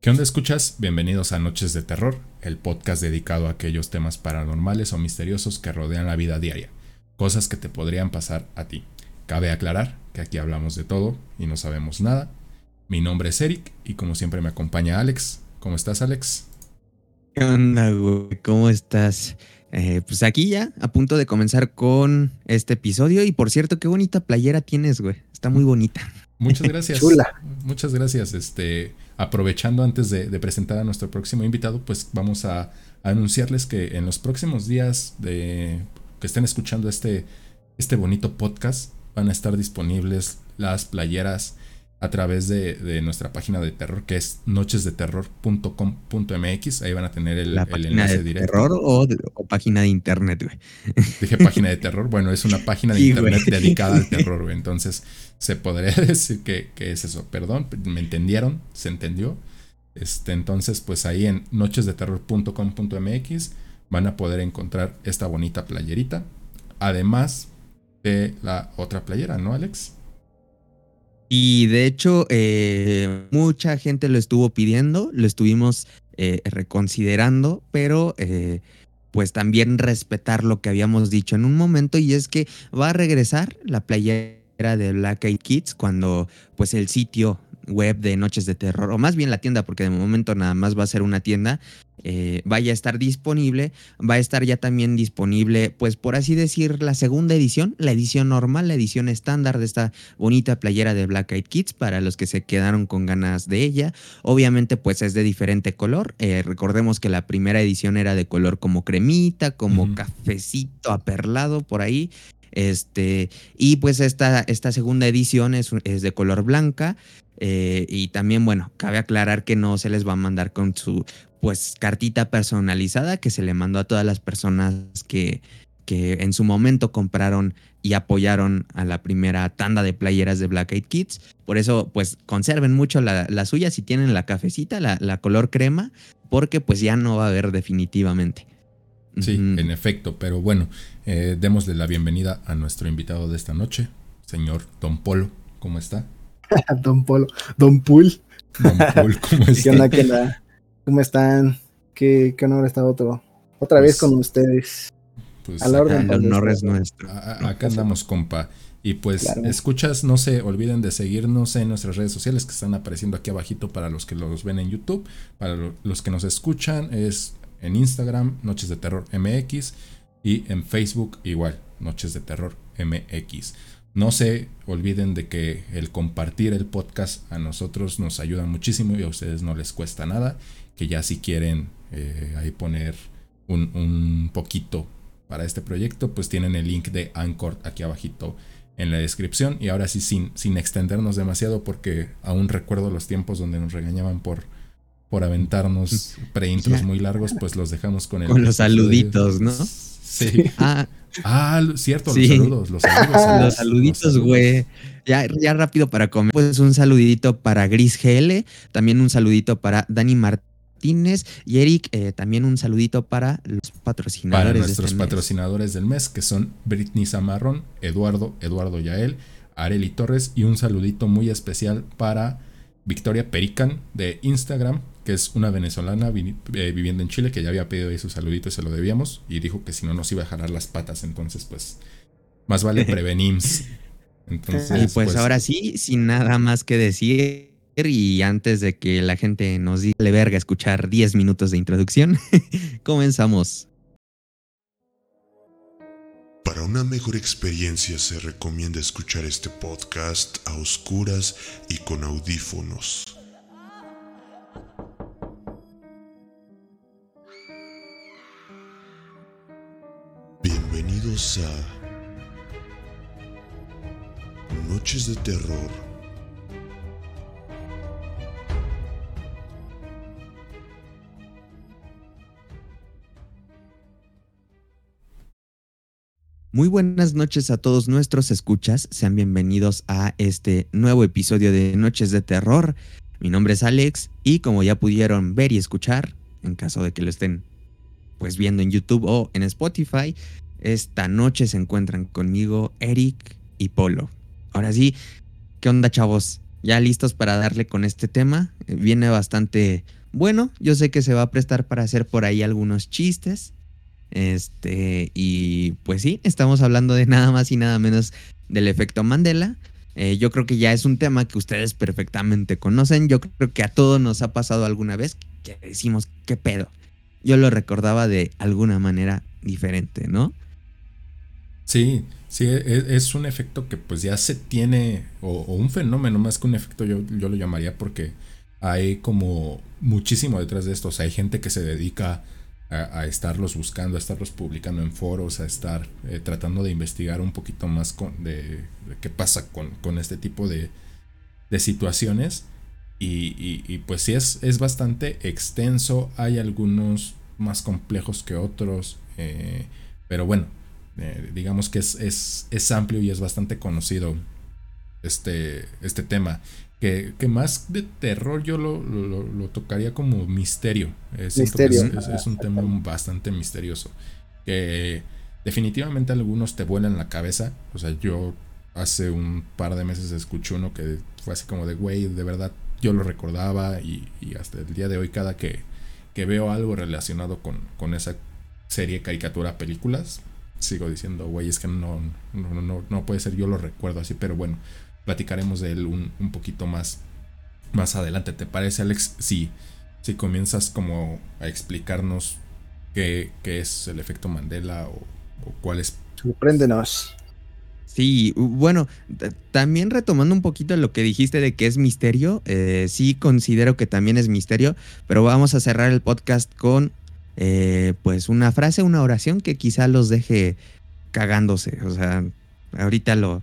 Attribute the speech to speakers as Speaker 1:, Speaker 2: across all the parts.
Speaker 1: ¿Qué onda escuchas? Bienvenidos a Noches de Terror, el podcast dedicado a aquellos temas paranormales o misteriosos que rodean la vida diaria, cosas que te podrían pasar a ti. Cabe aclarar que aquí hablamos de todo y no sabemos nada. Mi nombre es Eric y como siempre me acompaña Alex. ¿Cómo estás Alex?
Speaker 2: ¿Qué onda, güey? ¿Cómo estás? Eh, pues aquí ya, a punto de comenzar con este episodio. Y por cierto, qué bonita playera tienes, güey. Está muy bonita.
Speaker 1: Muchas gracias.
Speaker 3: Chula.
Speaker 1: Muchas gracias. Este, aprovechando antes de, de presentar a nuestro próximo invitado, pues vamos a, a anunciarles que en los próximos días de que estén escuchando este, este bonito podcast, van a estar disponibles las playeras a través de, de nuestra página de terror que es nochesdeterror.com.mx. Ahí van a tener el,
Speaker 2: ¿La
Speaker 1: el
Speaker 2: página
Speaker 1: enlace
Speaker 2: de
Speaker 1: directo.
Speaker 2: terror o, de- o página de internet, güey?
Speaker 1: Dije página de terror. Bueno, es una página de
Speaker 2: Sí,
Speaker 1: internet
Speaker 2: güey.
Speaker 1: dedicada al terror, güey. Entonces, se podría decir que, es eso. Perdón, me entendieron, se entendió. Este, entonces, pues ahí en nochesdeterror.com.mx van a poder encontrar esta bonita playerita. Además de la otra playera, ¿no, Alex?
Speaker 2: Y de hecho, eh, mucha gente lo estuvo pidiendo, lo estuvimos eh, reconsiderando, pero eh, pues también respetar lo que habíamos dicho en un momento y es que va a regresar la playera de Black Eyed Kids cuando pues el sitio web de Noches de Terror, o más bien la tienda, porque de momento nada más va a ser una tienda, eh, vaya a estar disponible. Va a estar ya también disponible, pues por así decir, la segunda edición, la edición normal, la edición estándar de esta bonita playera de Black Eyed Kids para los que se quedaron con ganas de ella. Obviamente, pues es de diferente color. Eh, recordemos que la primera edición era de color como cremita, como cafecito aperlado por ahí. Este, y pues esta, esta segunda edición es, es de color blanca. eh, y también, bueno, cabe aclarar que no se les va a mandar con su pues cartita personalizada que se le mandó a todas las personas que, que en su momento compraron y apoyaron a la primera tanda de playeras de Black Eyed Kids. Por eso, pues conserven mucho la, la suya si tienen la cafecita, la, la color crema, porque pues ya no va a haber definitivamente.
Speaker 1: Sí, en efecto. Pero bueno, eh, démosle la bienvenida a nuestro invitado de esta noche, señor Don Polo. ¿Cómo está?
Speaker 3: Don Polo, Don Pool.
Speaker 1: Don Polo, ¿cómo
Speaker 3: ¿Qué
Speaker 1: está?
Speaker 3: onda, qué onda? ¿Cómo están? Qué, qué honor estar otro, otra vez
Speaker 1: Pues,
Speaker 3: con ustedes.
Speaker 1: Pues
Speaker 3: a la
Speaker 1: acá-
Speaker 3: orden.
Speaker 2: El honor es nuestro.
Speaker 1: A- Acá andamos, compa. Y pues
Speaker 3: Claro.
Speaker 1: escuchas, no se olviden de seguirnos en nuestras redes sociales que están apareciendo aquí abajito para los que los ven en YouTube. Para lo- los que nos escuchan es en Instagram, Noches de Terror MX. Y en Facebook igual, Noches de Terror MX. No se olviden de que el compartir el podcast a nosotros nos ayuda muchísimo y a ustedes no les cuesta nada. Que ya si quieren eh, ahí poner un, un poquito para este proyecto, pues tienen el link de Anchor aquí abajito en la descripción. Y ahora sí, sin, sin extendernos demasiado, porque aún recuerdo los tiempos donde nos regañaban por, por aventarnos preintros muy largos, pues los dejamos con el
Speaker 2: Con los saluditos, ¿no?
Speaker 1: Sí.
Speaker 2: Ah,
Speaker 1: Ah, cierto,
Speaker 2: Sí.
Speaker 1: los saludos, los saludos.
Speaker 2: los saluditos, güey. Ya, ya rápido para comer. Pues un saludito para Gris GL, también un saludito para Dani Martínez y Eric, eh, también un saludito para los patrocinadores.
Speaker 1: Para
Speaker 2: de
Speaker 1: nuestros
Speaker 2: este mes.
Speaker 1: patrocinadores del mes, que son Britney Zamarrón, Eduardo, Eduardo Yael, Areli Torres y un saludito muy especial para Victoria Perican de Instagram, que es una venezolana vi- eh, viviendo en Chile que ya había pedido ahí su saludito y se lo debíamos y dijo que si no nos iba a jalar las patas, entonces pues más vale prevenims. Entonces,
Speaker 2: Y pues, ahora sí, sin nada más que decir. Y antes de que la gente nos diga le verga escuchar 10 minutos de introducción, comenzamos.
Speaker 4: Para una mejor experiencia se recomienda escuchar este podcast a oscuras y con audífonos. A Noches de Terror.
Speaker 2: Muy buenas noches a todos nuestros escuchas, sean bienvenidos a este nuevo episodio de Noches de Terror. Mi nombre es Alex y como ya pudieron ver y escuchar, en caso de que lo estén pues viendo en YouTube o en Spotify, esta noche se encuentran conmigo Eric y Polo. Ahora sí, ¿qué onda chavos? ¿Ya listos para darle con este tema? Eh, Viene bastante bueno. Yo sé que se va a prestar para hacer por ahí algunos chistes. Este, y pues sí, estamos hablando de nada más y nada menos del efecto Mandela. Eh, yo creo que ya es un tema que ustedes perfectamente conocen. Yo creo que a todos nos ha pasado alguna vez que decimos, ¿qué pedo? Yo lo recordaba de alguna manera diferente, ¿no?
Speaker 1: Sí, sí, e- es, un efecto que pues ya se tiene, o, un fenómeno más que un efecto, yo, yo lo llamaría porque hay como muchísimo detrás de esto. O sea, hay gente que se dedica a, estarlos buscando, a estarlos publicando en foros, a estar eh, tratando de investigar un poquito más con, de, qué pasa con, con este tipo de, de situaciones. Y, y- y, pues sí, es, es bastante extenso. Hay algunos más complejos que otros. eh, pero bueno, eh, digamos que es, es, es amplio y es bastante conocido este, este tema. Que, que más de terror yo lo, lo- tocaría como misterio. Eh,
Speaker 3: Misterio.
Speaker 1: Es un tema bastante misterioso. Que definitivamente algunos te vuelan la cabeza. O sea, yo hace un par de meses escuché uno que fue así como de, güey, de verdad yo lo recordaba y, y hasta el día de hoy cada que, que veo algo relacionado con, con esa serie, caricatura, películas, sigo diciendo, güey, es que no, no, no, no, puede ser, yo lo recuerdo así, pero bueno, platicaremos de él un, un poquito más, más adelante. ¿Te parece, Alex? Si, si comienzas como a explicarnos qué, qué es el efecto Mandela o, o cuál es...
Speaker 3: Sorpréndenos.
Speaker 2: Sí, bueno, también retomando un poquito lo que dijiste de que es misterio, eh, sí considero que también es misterio, pero vamos a cerrar el podcast con eh, pues una frase, una oración que quizá los deje cagándose, o sea, ahorita lo,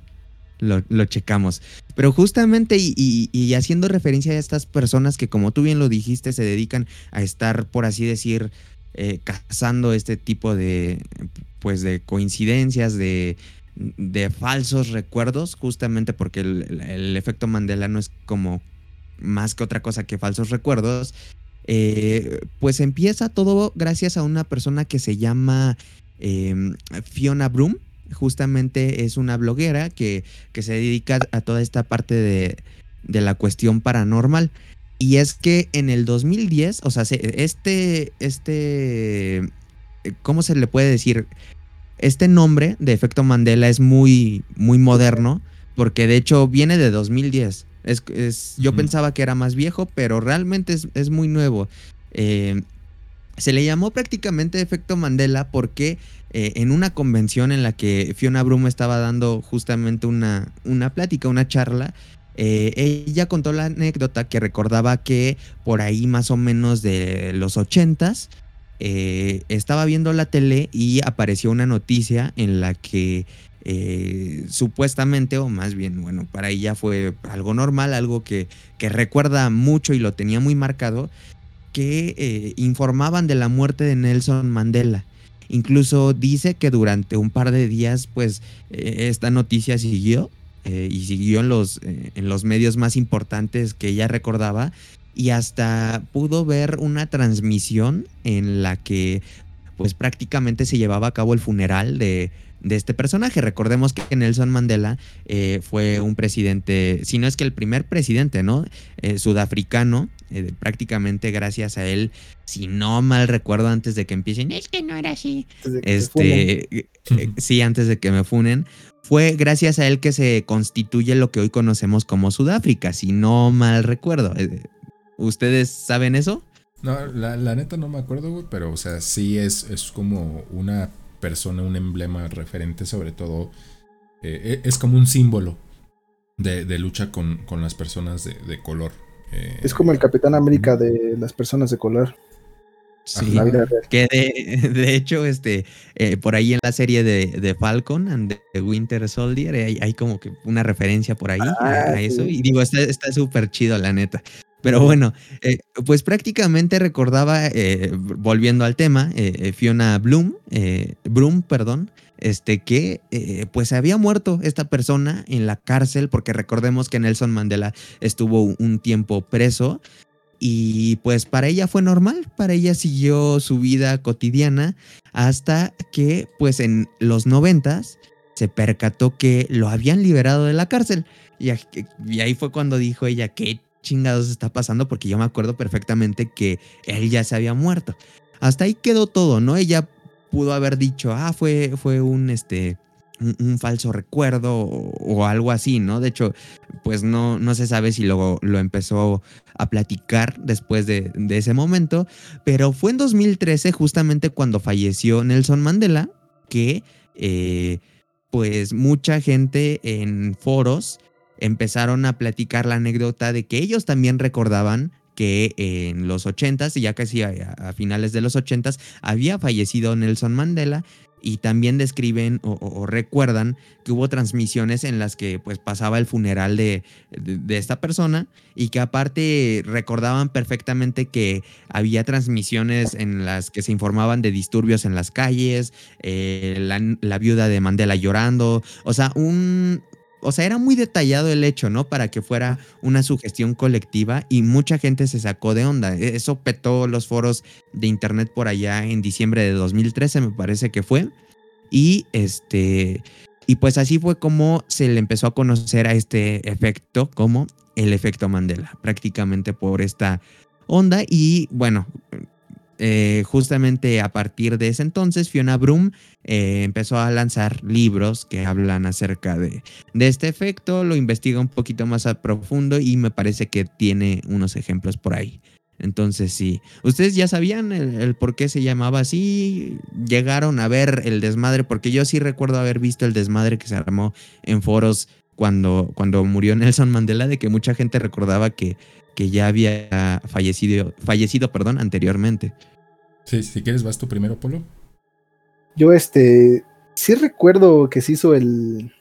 Speaker 2: lo, checamos. Pero justamente y, y- haciendo referencia a estas personas que como tú bien lo dijiste, se dedican a estar, por así decir, eh, cazando este tipo de, pues, de coincidencias, de de falsos recuerdos, justamente porque el, el- el efecto Mandela no es como más que otra cosa que falsos recuerdos, eh, pues empieza todo gracias a una persona que se llama eh, Fiona Broom. Justamente es una bloguera que, que se dedica a toda esta parte de, de la cuestión paranormal. Y es que en el 2010, o sea, se- este, este, ¿cómo se le puede decir? Este nombre de efecto Mandela es muy, muy moderno, porque de hecho viene de 2010. Es, es- yo pensaba que era más viejo, pero realmente es, es muy nuevo. Eh, se le llamó prácticamente efecto Mandela porque eh, en una convención en la que Fiona Broom estaba dando justamente una, una plática, una charla, eh, ella contó la anécdota que recordaba que por ahí más o menos de los ochentas eh, estaba viendo la tele y apareció una noticia en la que eh, supuestamente, o más bien, bueno, para ella fue algo normal, algo que, que recuerda mucho y lo tenía muy marcado, que eh, informaban de la muerte de Nelson Mandela. Incluso dice que durante un par de días, pues, eh, esta noticia siguió y siguió en los, en los medios más importantes que ella recordaba y hasta pudo ver una transmisión en la que pues prácticamente se llevaba a cabo el funeral de, de este personaje. Recordemos que Nelson Mandela eh, fue un presidente, si no es que el primer presidente, ¿no? Eh, sudafricano, eh, prácticamente gracias a él, si no mal recuerdo antes de que empiecen, es que no era así, este, sí, antes de que me funen, fue gracias a él que se constituye lo que hoy conocemos como Sudáfrica, si no mal recuerdo. ¿Ustedes saben eso?
Speaker 1: No, la, la neta no me acuerdo, güey, pero o sea, sí es, es como una persona, un emblema referente sobre todo, eh, e- es como un símbolo de, de lucha con, con las personas de, de color. eh,
Speaker 3: Es como el Capitán América de las personas de color.
Speaker 2: Sí.
Speaker 3: en La vida real.
Speaker 2: Que de, de hecho, este, eh, por ahí en la serie de, de Falcon and the Winter Soldier hay, hay como que una referencia por ahí a,
Speaker 3: Ah,
Speaker 2: a eso.
Speaker 3: sí.
Speaker 2: Y digo, está está súper chido, la neta. Pero bueno, eh, pues prácticamente recordaba, eh, volviendo al tema, eh, Fiona Bloom, Bloom, perdón, este, que pues había muerto esta persona en la cárcel, porque recordemos que Nelson Mandela estuvo un tiempo preso. Y pues para ella fue normal, para ella siguió su vida cotidiana hasta que pues en los noventas se percató que lo habían liberado de la cárcel. Y, ahí fue cuando dijo ella, ¿qué chingados está pasando? Porque yo me acuerdo perfectamente que él ya se había muerto. Hasta ahí quedó todo, ¿no? Ella pudo haber dicho, ah, fue, fue un, este, un, falso recuerdo o, algo así, ¿no? De hecho, pues no, no se sabe si lo, lo empezó a platicar después de, de, ese momento, pero fue en 2013 justamente cuando falleció Nelson Mandela que eh, pues mucha gente en foros empezaron a platicar la anécdota de que ellos también recordaban que en los 80s, ya casi a, finales de los 80s, había fallecido Nelson Mandela y también describen o, recuerdan que hubo transmisiones en las que pues pasaba el funeral de, esta persona y que aparte recordaban perfectamente que había transmisiones en las que se informaban de disturbios en las calles, eh, la, la, viuda de Mandela llorando, o sea, un, o sea, era muy detallado el hecho, ¿no? Para que fuera una sugestión colectiva y mucha gente se sacó de onda. E-, eso petó los foros de internet por allá en diciembre de 2013, me parece que fue. Y este y pues así fue como se le empezó a conocer a este efecto como el efecto Mandela, prácticamente por esta onda y bueno, eh, justamente a partir de ese entonces, Fiona Broom eh, empezó a lanzar libros que hablan acerca de, de, este efecto, lo investiga un poquito más a profundo y me parece que tiene unos ejemplos por ahí. Entonces sí, ¿ustedes ya sabían el, por qué se llamaba así? ¿Llegaron a ver el desmadre? Porque yo sí recuerdo haber visto el desmadre que se armó en foros cuando, cuando murió Nelson Mandela, de que mucha gente recordaba que que ya había fallecido, fallecido perdón, anteriormente.
Speaker 1: Sí, si quieres vas tú primero, Polo.
Speaker 3: Yo este sí recuerdo que se hizo el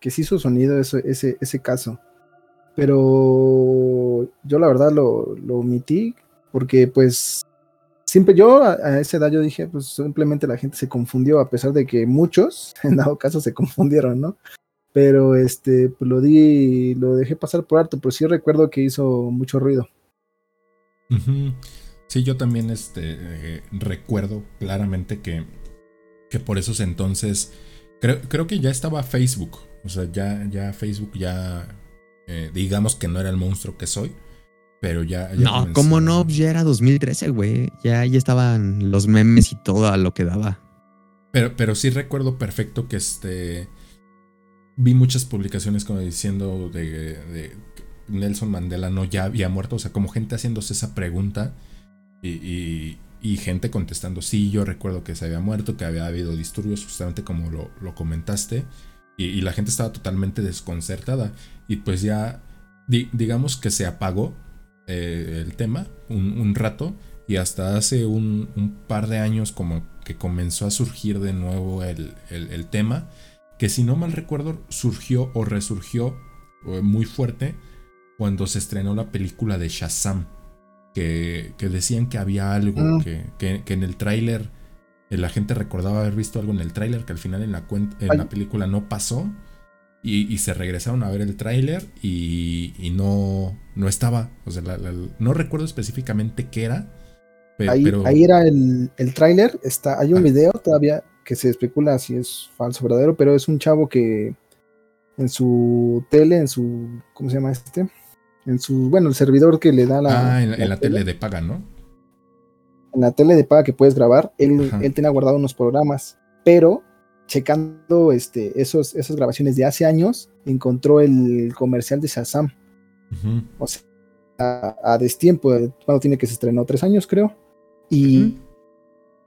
Speaker 3: que se hizo sonido ese, ese caso. Pero yo la verdad lo, lo omití porque pues siempre yo a, a, esa edad yo dije pues simplemente la gente se confundió a pesar de que muchos en dado caso se confundieron, ¿no? Pero este, pues lo di, lo dejé pasar por alto, pero sí recuerdo que hizo mucho ruido.
Speaker 1: Sí, yo también este, eh, recuerdo claramente que, que por esos entonces, creo, creo que ya estaba Facebook, o sea, ya, ya Facebook ya, eh, digamos que no era el monstruo que soy, pero ya...
Speaker 2: no, ¿cómo no? Ya era 2013, güey, ya, ya estaban los memes y todo a lo que daba.
Speaker 1: Pero, pero sí recuerdo perfecto que este vi muchas publicaciones como diciendo de, Nelson Mandela no ya había muerto, o sea, como gente haciéndose esa pregunta y, gente contestando, sí, yo recuerdo que se había muerto, que había habido disturbios, justamente como lo, comentaste, y, la gente estaba totalmente desconcertada, y pues ya, digamos que se apagó eh, el tema un, rato, y hasta hace un, par de años como que comenzó a surgir de nuevo el, el tema, que si no mal recuerdo surgió o resurgió eh, muy fuerte cuando se estrenó la película de Shazam, que, que decían que había algo, mm. que, que, en el tráiler eh, la gente recordaba haber visto algo en el tráiler que al final en la, en la película no pasó y, se regresaron a ver el tráiler y, y, no, no estaba, o sea, no recuerdo específicamente qué era.
Speaker 3: ahí, pero... ahí era el, el tráiler, está, hay un ah. video todavía que se especula si es falso o verdadero, pero es un chavo que en su tele, en su, ¿cómo se llama este? En su, bueno, el servidor que le da
Speaker 1: la... Ah, en, la, tele, de paga, ¿no?
Speaker 3: En la tele de paga que puedes grabar, él, él tenía guardado unos programas, pero checando este, esos, esas grabaciones de hace años, encontró el comercial de Shazam. O sea, a, destiempo, cuando tiene que se estrenó tres años, creo. Y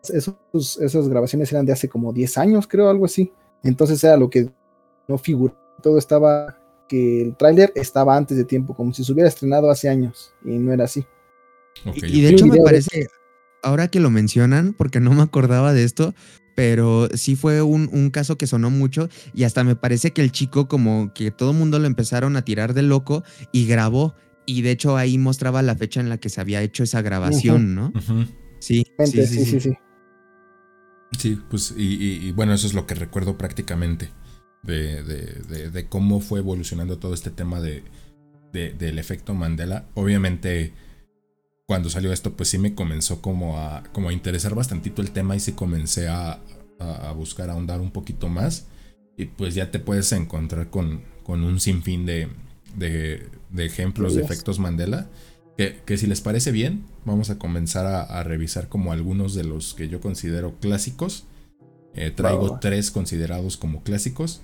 Speaker 3: esos, esas grabaciones eran de hace como 10 años, creo, algo así. Entonces era lo que no figuró. Todo estaba, que el tráiler estaba antes de tiempo, como si se hubiera estrenado hace años, y no era así.
Speaker 2: y, de hecho me parece, ahora que lo mencionan, porque no me acordaba de esto, pero sí fue un, un, caso que sonó mucho y hasta me parece que el chico como que todo el mundo lo empezaron a tirar de loco y grabó y de hecho ahí mostraba la fecha en la que se había hecho esa grabación, ¿no? sí, sí, sí, sí, sí,
Speaker 1: sí. Pues y, bueno, eso es lo que recuerdo prácticamente de, de, cómo fue evolucionando todo este tema de, del efecto Mandela. Obviamente cuando salió esto, pues sí me comenzó como a, como a interesar bastantito el tema y sí comencé a, a, buscar ahondar un poquito más. Y pues ya te puedes encontrar con, con un sinfín de, de, ejemplos de efectos Mandela. Que, que, si les parece bien, vamos a comenzar a, revisar como algunos de los que yo considero clásicos. Eh, traigo tres considerados como clásicos.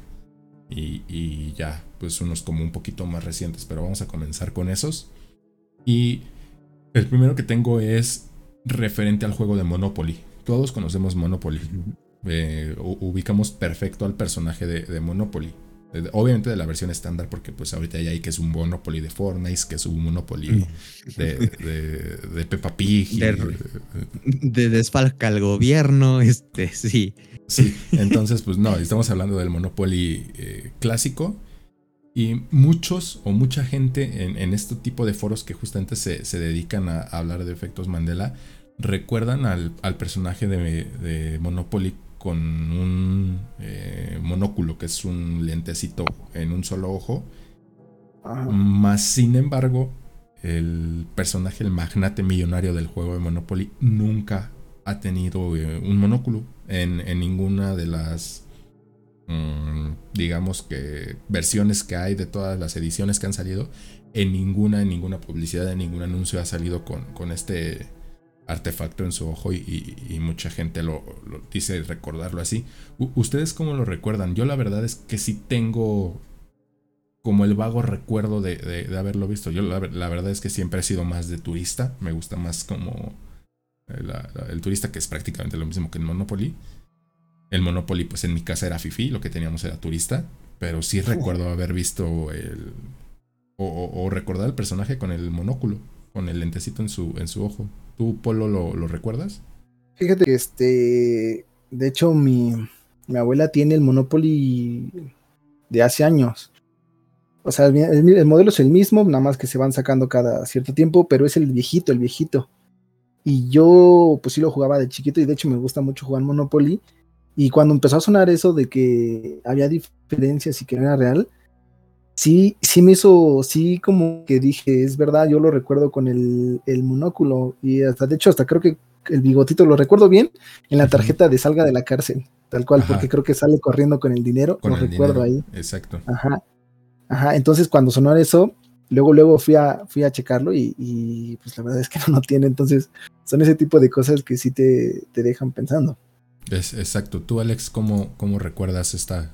Speaker 1: Y, y, ya, pues unos como un poquito más recientes. Pero vamos a comenzar con esos. Y el primero que tengo es referente al juego de Monopoly. Todos conocemos Monopoly. Eh, ubicamos perfecto al personaje de, Monopoly. Obviamente de la versión estándar, porque pues ahorita hay ahí que es un Monopoly de Fortnite, que es un Monopoly de, de, Peppa Pig.
Speaker 2: de, desfalca al gobierno, este, sí.
Speaker 1: Sí, entonces pues no, estamos hablando del Monopoly eh, clásico. Y muchos o mucha gente en, este tipo de foros que justamente se, se dedican a, hablar de efectos Mandela recuerdan al, al personaje de, de Monopoly con un eh, monóculo, que es un lentecito en un solo ojo. Más sin embargo, el personaje, el magnate millonario del juego de Monopoly, nunca ha tenido eh, un monóculo en, ninguna de las, mm, digamos que, versiones que hay de todas las ediciones que han salido. En ninguna, en ninguna publicidad, en ningún anuncio ha salido con, con este artefacto en su ojo y, mucha gente lo, dice recordarlo así. ¿Ustedes cómo lo recuerdan? Yo la verdad es que sí tengo como el vago recuerdo de, haberlo visto. Yo la, verdad es que siempre he sido más de turista. Me gusta más como el turista que es prácticamente lo mismo que el Monopoly. El Monopoly pues en mi casa era Fifi, lo que teníamos era turista. Pero sí recuerdo haber visto el... O, recordar el personaje con el monóculo, con el lentecito en su, en su ojo. ¿Tú, Polo, lo, recuerdas?
Speaker 3: Fíjate que este. De hecho, mi, mi abuela tiene el Monopoly de hace años. O sea, el, modelo es el mismo, nada más que se van sacando cada cierto tiempo, pero es el viejito, el viejito. Y yo, pues sí lo jugaba de chiquito y de hecho me gusta mucho jugar Monopoly. Y cuando empezó a sonar eso de que había diferencias y que no era real, sí, sí me hizo, sí como que dije, es verdad, yo lo recuerdo con el, monóculo y hasta, de hecho, hasta creo que el bigotito lo recuerdo bien en la tarjeta de salga de la cárcel, tal cual, porque creo que sale corriendo con el dinero, lo recuerdo ahí.
Speaker 1: Exacto.
Speaker 3: Ajá. Ajá, entonces cuando sonó eso, luego, luego fui a, fui a checarlo y, pues la verdad es que no, lo tiene, entonces son ese tipo de cosas que sí te, te dejan pensando.
Speaker 1: Es, exacto. ¿Tú, Alex, cómo, cómo recuerdas esta,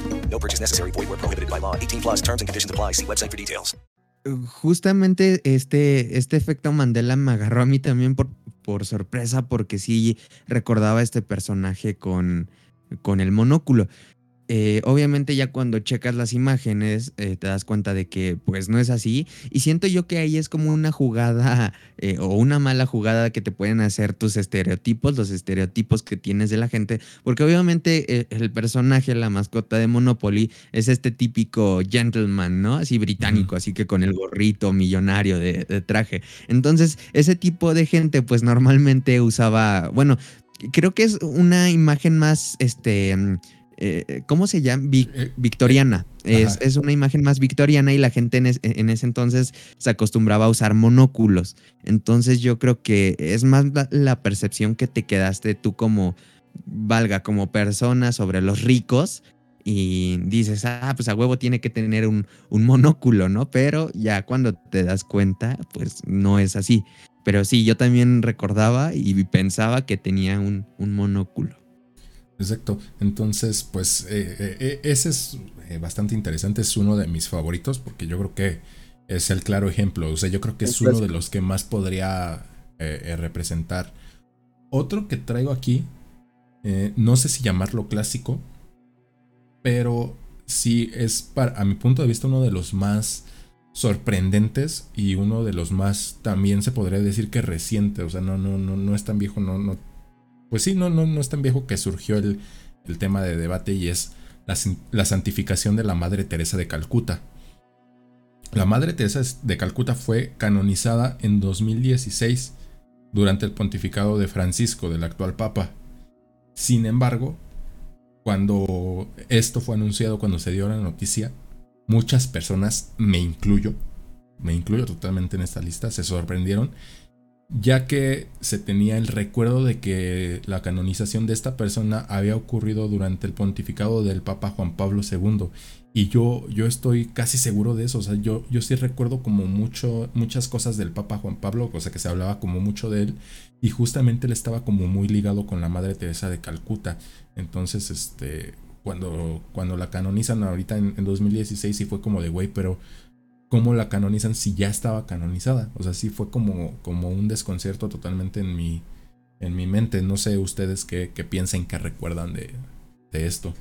Speaker 5: No purchase necessary. Void where prohibited by law. 18 plus terms and conditions apply. See website for details.
Speaker 2: Justamente este, este efecto Mandela me agarró a mí también por, por sorpresa porque sí recordaba este personaje con, con el monóculo. Eh, obviamente ya cuando checas las imágenes eh, te das cuenta de que pues no es así y siento yo que ahí es como una jugada eh, o una mala jugada que te pueden hacer tus estereotipos, los estereotipos que tienes de la gente, porque obviamente el personaje, la mascota de Monopoly es este típico gentleman, ¿no? Así británico, así que con el gorrito millonario de, de traje. Entonces ese tipo de gente pues normalmente usaba, bueno, creo que es una imagen más, este eh, ¿cómo se llama? victoriana. Es, es, una imagen más victoriana y la gente en, en, ese entonces se acostumbraba a usar monóculos. Entonces yo creo que es más la, percepción que te quedaste tú como, valga, como persona sobre los ricos y dices, ah, pues a huevo tiene que tener un, un, monóculo, ¿no? Pero ya cuando te das cuenta, pues no es así. Pero sí, yo también recordaba y pensaba que tenía un, un monóculo.
Speaker 1: Exacto. Entonces, pues eh, eh, eh, ese es bastante interesante. Es uno de mis favoritos porque yo creo que es el claro ejemplo. O sea, yo creo que es uno de los que más podría representar. Otro que traigo aquí, no sé si llamarlo clásico, pero sí es, para, a mi punto de vista, uno de los más sorprendentes y uno de los más también se podría decir que reciente, o sea, no, no, no, no es tan viejo, no, no, pues sí, no, no, no es tan viejo que surgió el, el tema de debate y es la, la, santificación de la Madre Teresa de Calcuta. La Madre Teresa de Calcuta fue canonizada en 2016 durante el pontificado de Francisco, del actual Papa. Sin embargo, cuando esto fue anunciado, cuando se dio la noticia, muchas personas, me incluyo, me incluyo totalmente en esta lista, se sorprendieron, ya que se tenía el recuerdo de que la canonización de esta persona había ocurrido durante el pontificado del Papa Juan Pablo II. Y yo, yo estoy casi seguro de eso. O sea, yo, yo sí recuerdo como mucho, muchas cosas del Papa Juan Pablo, o sea que se hablaba como mucho de él. Y justamente él estaba como muy ligado con la Madre Teresa de Calcuta. Entonces, este, cuando, cuando la canonizan ahorita en, 2016 sí fue como de, güey, pero ¿cómo la canonizan si ya estaba canonizada? O sea, sí fue como, como un desconcierto totalmente en mi, en mi mente. No sé ustedes qué, piensen, qué recuerdan de, de esto.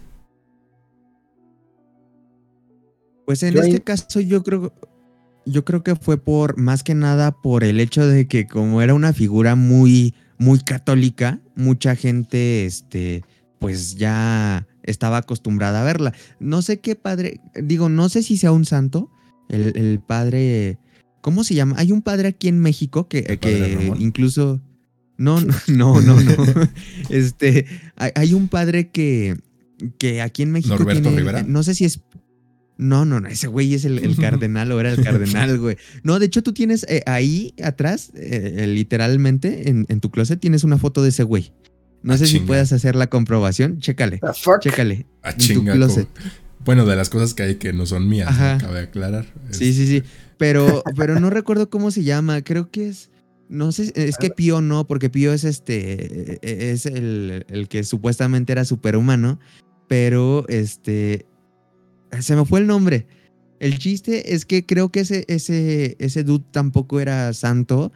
Speaker 2: Pues en este caso yo creo, yo creo que fue por más que nada por el hecho de que como era una figura muy, muy católica, mucha gente, este, pues ya estaba acostumbrada a verla. No sé qué padre, digo, no sé si sea un santo, el, padre, ¿cómo se llama? Hay un padre aquí en México que, que incluso... No, no, no, no, no. Este, hay, un padre que, que aquí en México
Speaker 1: Norberto Rivera.
Speaker 2: no sé si es no, no, no, ese güey es el, cardenal o era el cardenal, güey. No, de hecho tú tienes eh, ahí atrás, eh, literalmente, en, en, tu closet tienes una foto de ese güey. No ah, sé si puedas hacer la comprobación. Chécale. Chécale.
Speaker 1: Ah, en Bueno, de las cosas que hay que no son mías, cabe aclarar.
Speaker 2: Sí, sí, sí. Pero, pero no recuerdo cómo se llama. Creo que es. No sé, es que Pío no, porque Pío es este. E, es el, el que supuestamente era superhumano. Pero este. Se me fue el nombre. El chiste es que creo que ese, ese, ese dude tampoco era santo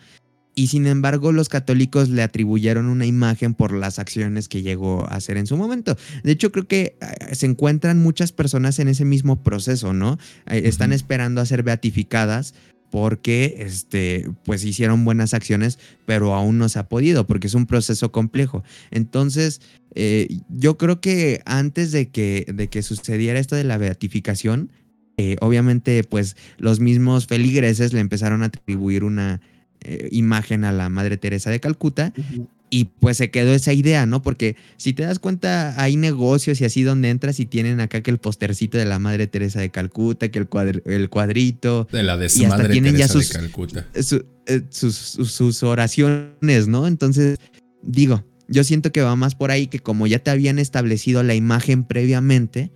Speaker 2: y sin embargo los católicos le atribuyeron una imagen por las acciones que llegó a hacer en su momento. De hecho, creo que eh, se encuentran muchas personas en ese mismo proceso, ¿no? Eh, están esperando a ser beatificadas porque este, pues hicieron buenas acciones, pero aún no se ha podido, porque es un proceso complejo. Entonces, eh, yo creo que antes de que, de que sucediera esto de la beatificación, obviamente, pues los mismos feligreses le empezaron a atribuir una, eh, imagen a la Madre Teresa de Calcuta. Y pues se quedó esa idea, ¿no? Porque si te das cuenta, hay negocios y así donde entras y tienen acá que el postercito de la Madre Teresa de Calcuta, que el, el cuadrito.
Speaker 1: De la de su Madre tienen Teresa ya sus, de Calcuta.
Speaker 2: Eh, sus, oraciones, ¿no? Entonces, digo, yo siento que va más por ahí que como ya te habían establecido la imagen previamente,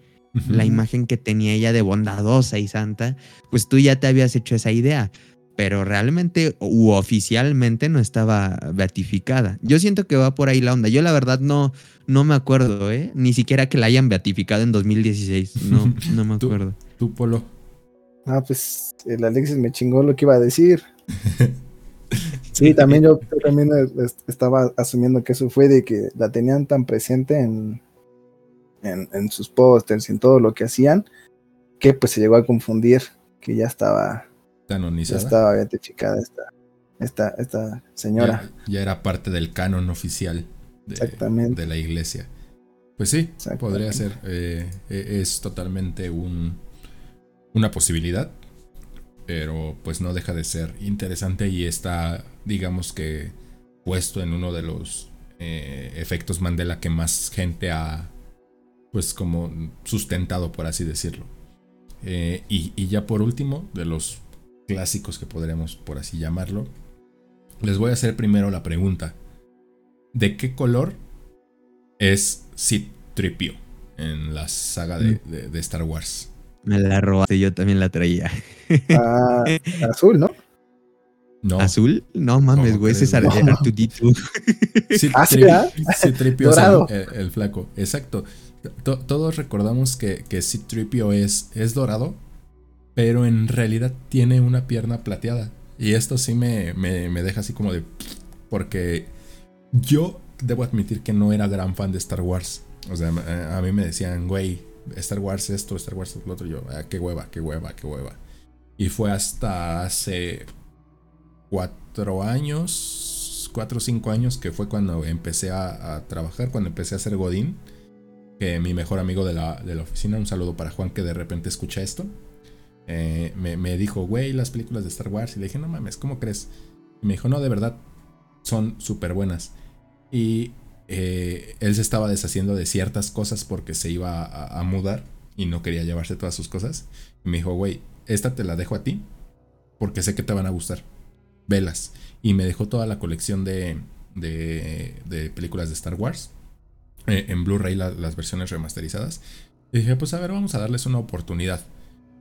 Speaker 2: la imagen que tenía ella de bondadosa y santa, pues tú ya te habías hecho esa idea pero realmente u oficialmente no estaba beatificada. Yo siento que va por ahí la onda. Yo la verdad no, no me acuerdo, ¿eh? Ni siquiera que la hayan beatificado en 2016. No, no me acuerdo.
Speaker 1: ¿Tú, Polo?
Speaker 3: Ah, pues el Alexis me chingó lo que iba a decir. sí, también yo, también estaba asumiendo que eso fue de que la tenían tan presente en, en, en sus pósters y en todo lo que hacían, que pues se llegó a confundir que ya estaba
Speaker 1: canonizada.
Speaker 3: estaba beatificada esta, esta, esta señora.
Speaker 1: Ya, era parte del canon oficial de, de la iglesia. Pues sí, podría ser. Eh, e, es totalmente un, una posibilidad. Pero pues no deja de ser interesante y está, digamos que, puesto en uno de los eh, efectos Mandela que más gente ha, pues como sustentado, por así decirlo. Eh, y, y ya por último, de los clásicos que podríamos por así llamarlo, les voy a hacer primero la pregunta. ¿De qué color es Sid Tripio en la saga de,
Speaker 2: Mm.
Speaker 1: de Star Wars?
Speaker 2: Me la robaste, yo también la traía.
Speaker 3: Ah, azul, ¿no?
Speaker 1: No.
Speaker 2: ¿Azul? No mames,
Speaker 1: ¿Cómo
Speaker 2: güey, ese es
Speaker 3: güey?
Speaker 2: Artudito.
Speaker 1: Sí,
Speaker 3: Ah,
Speaker 1: es el,
Speaker 3: Dorado.
Speaker 1: el- el flaco. Exacto. To- todos recordamos que, que Tripio es, es dorado, pero en realidad tiene una pierna plateada. Y esto sí me, me, me deja así como de. Porque yo debo admitir que no era gran fan de Star Wars. O sea, a, a mí me decían, güey, Star Wars esto, Star Wars lo otro. Y yo, ah, qué hueva, qué hueva, qué hueva. Y fue hasta hace cuatro años, cuatro o cinco años, que fue cuando empecé a, a trabajar, cuando empecé a hacer Godín. Que mi mejor amigo de la, de la oficina, un saludo para Juan que de repente escucha esto. Eh, me, me dijo, güey, las películas de Star Wars. Y le dije, no mames, ¿cómo crees? Y me dijo, no, de verdad, son súper buenas. Y eh, él se estaba deshaciendo de ciertas cosas porque se iba a, mudar y no quería llevarse todas sus cosas. Y me dijo, güey, esta te la dejo a ti porque sé que te van a gustar. Velas. Y me dejó toda la colección de, de, películas de Star Wars. eh, en Blu-ray la- las versiones remasterizadas. Y dije, pues a ver, vamos a darles una oportunidad.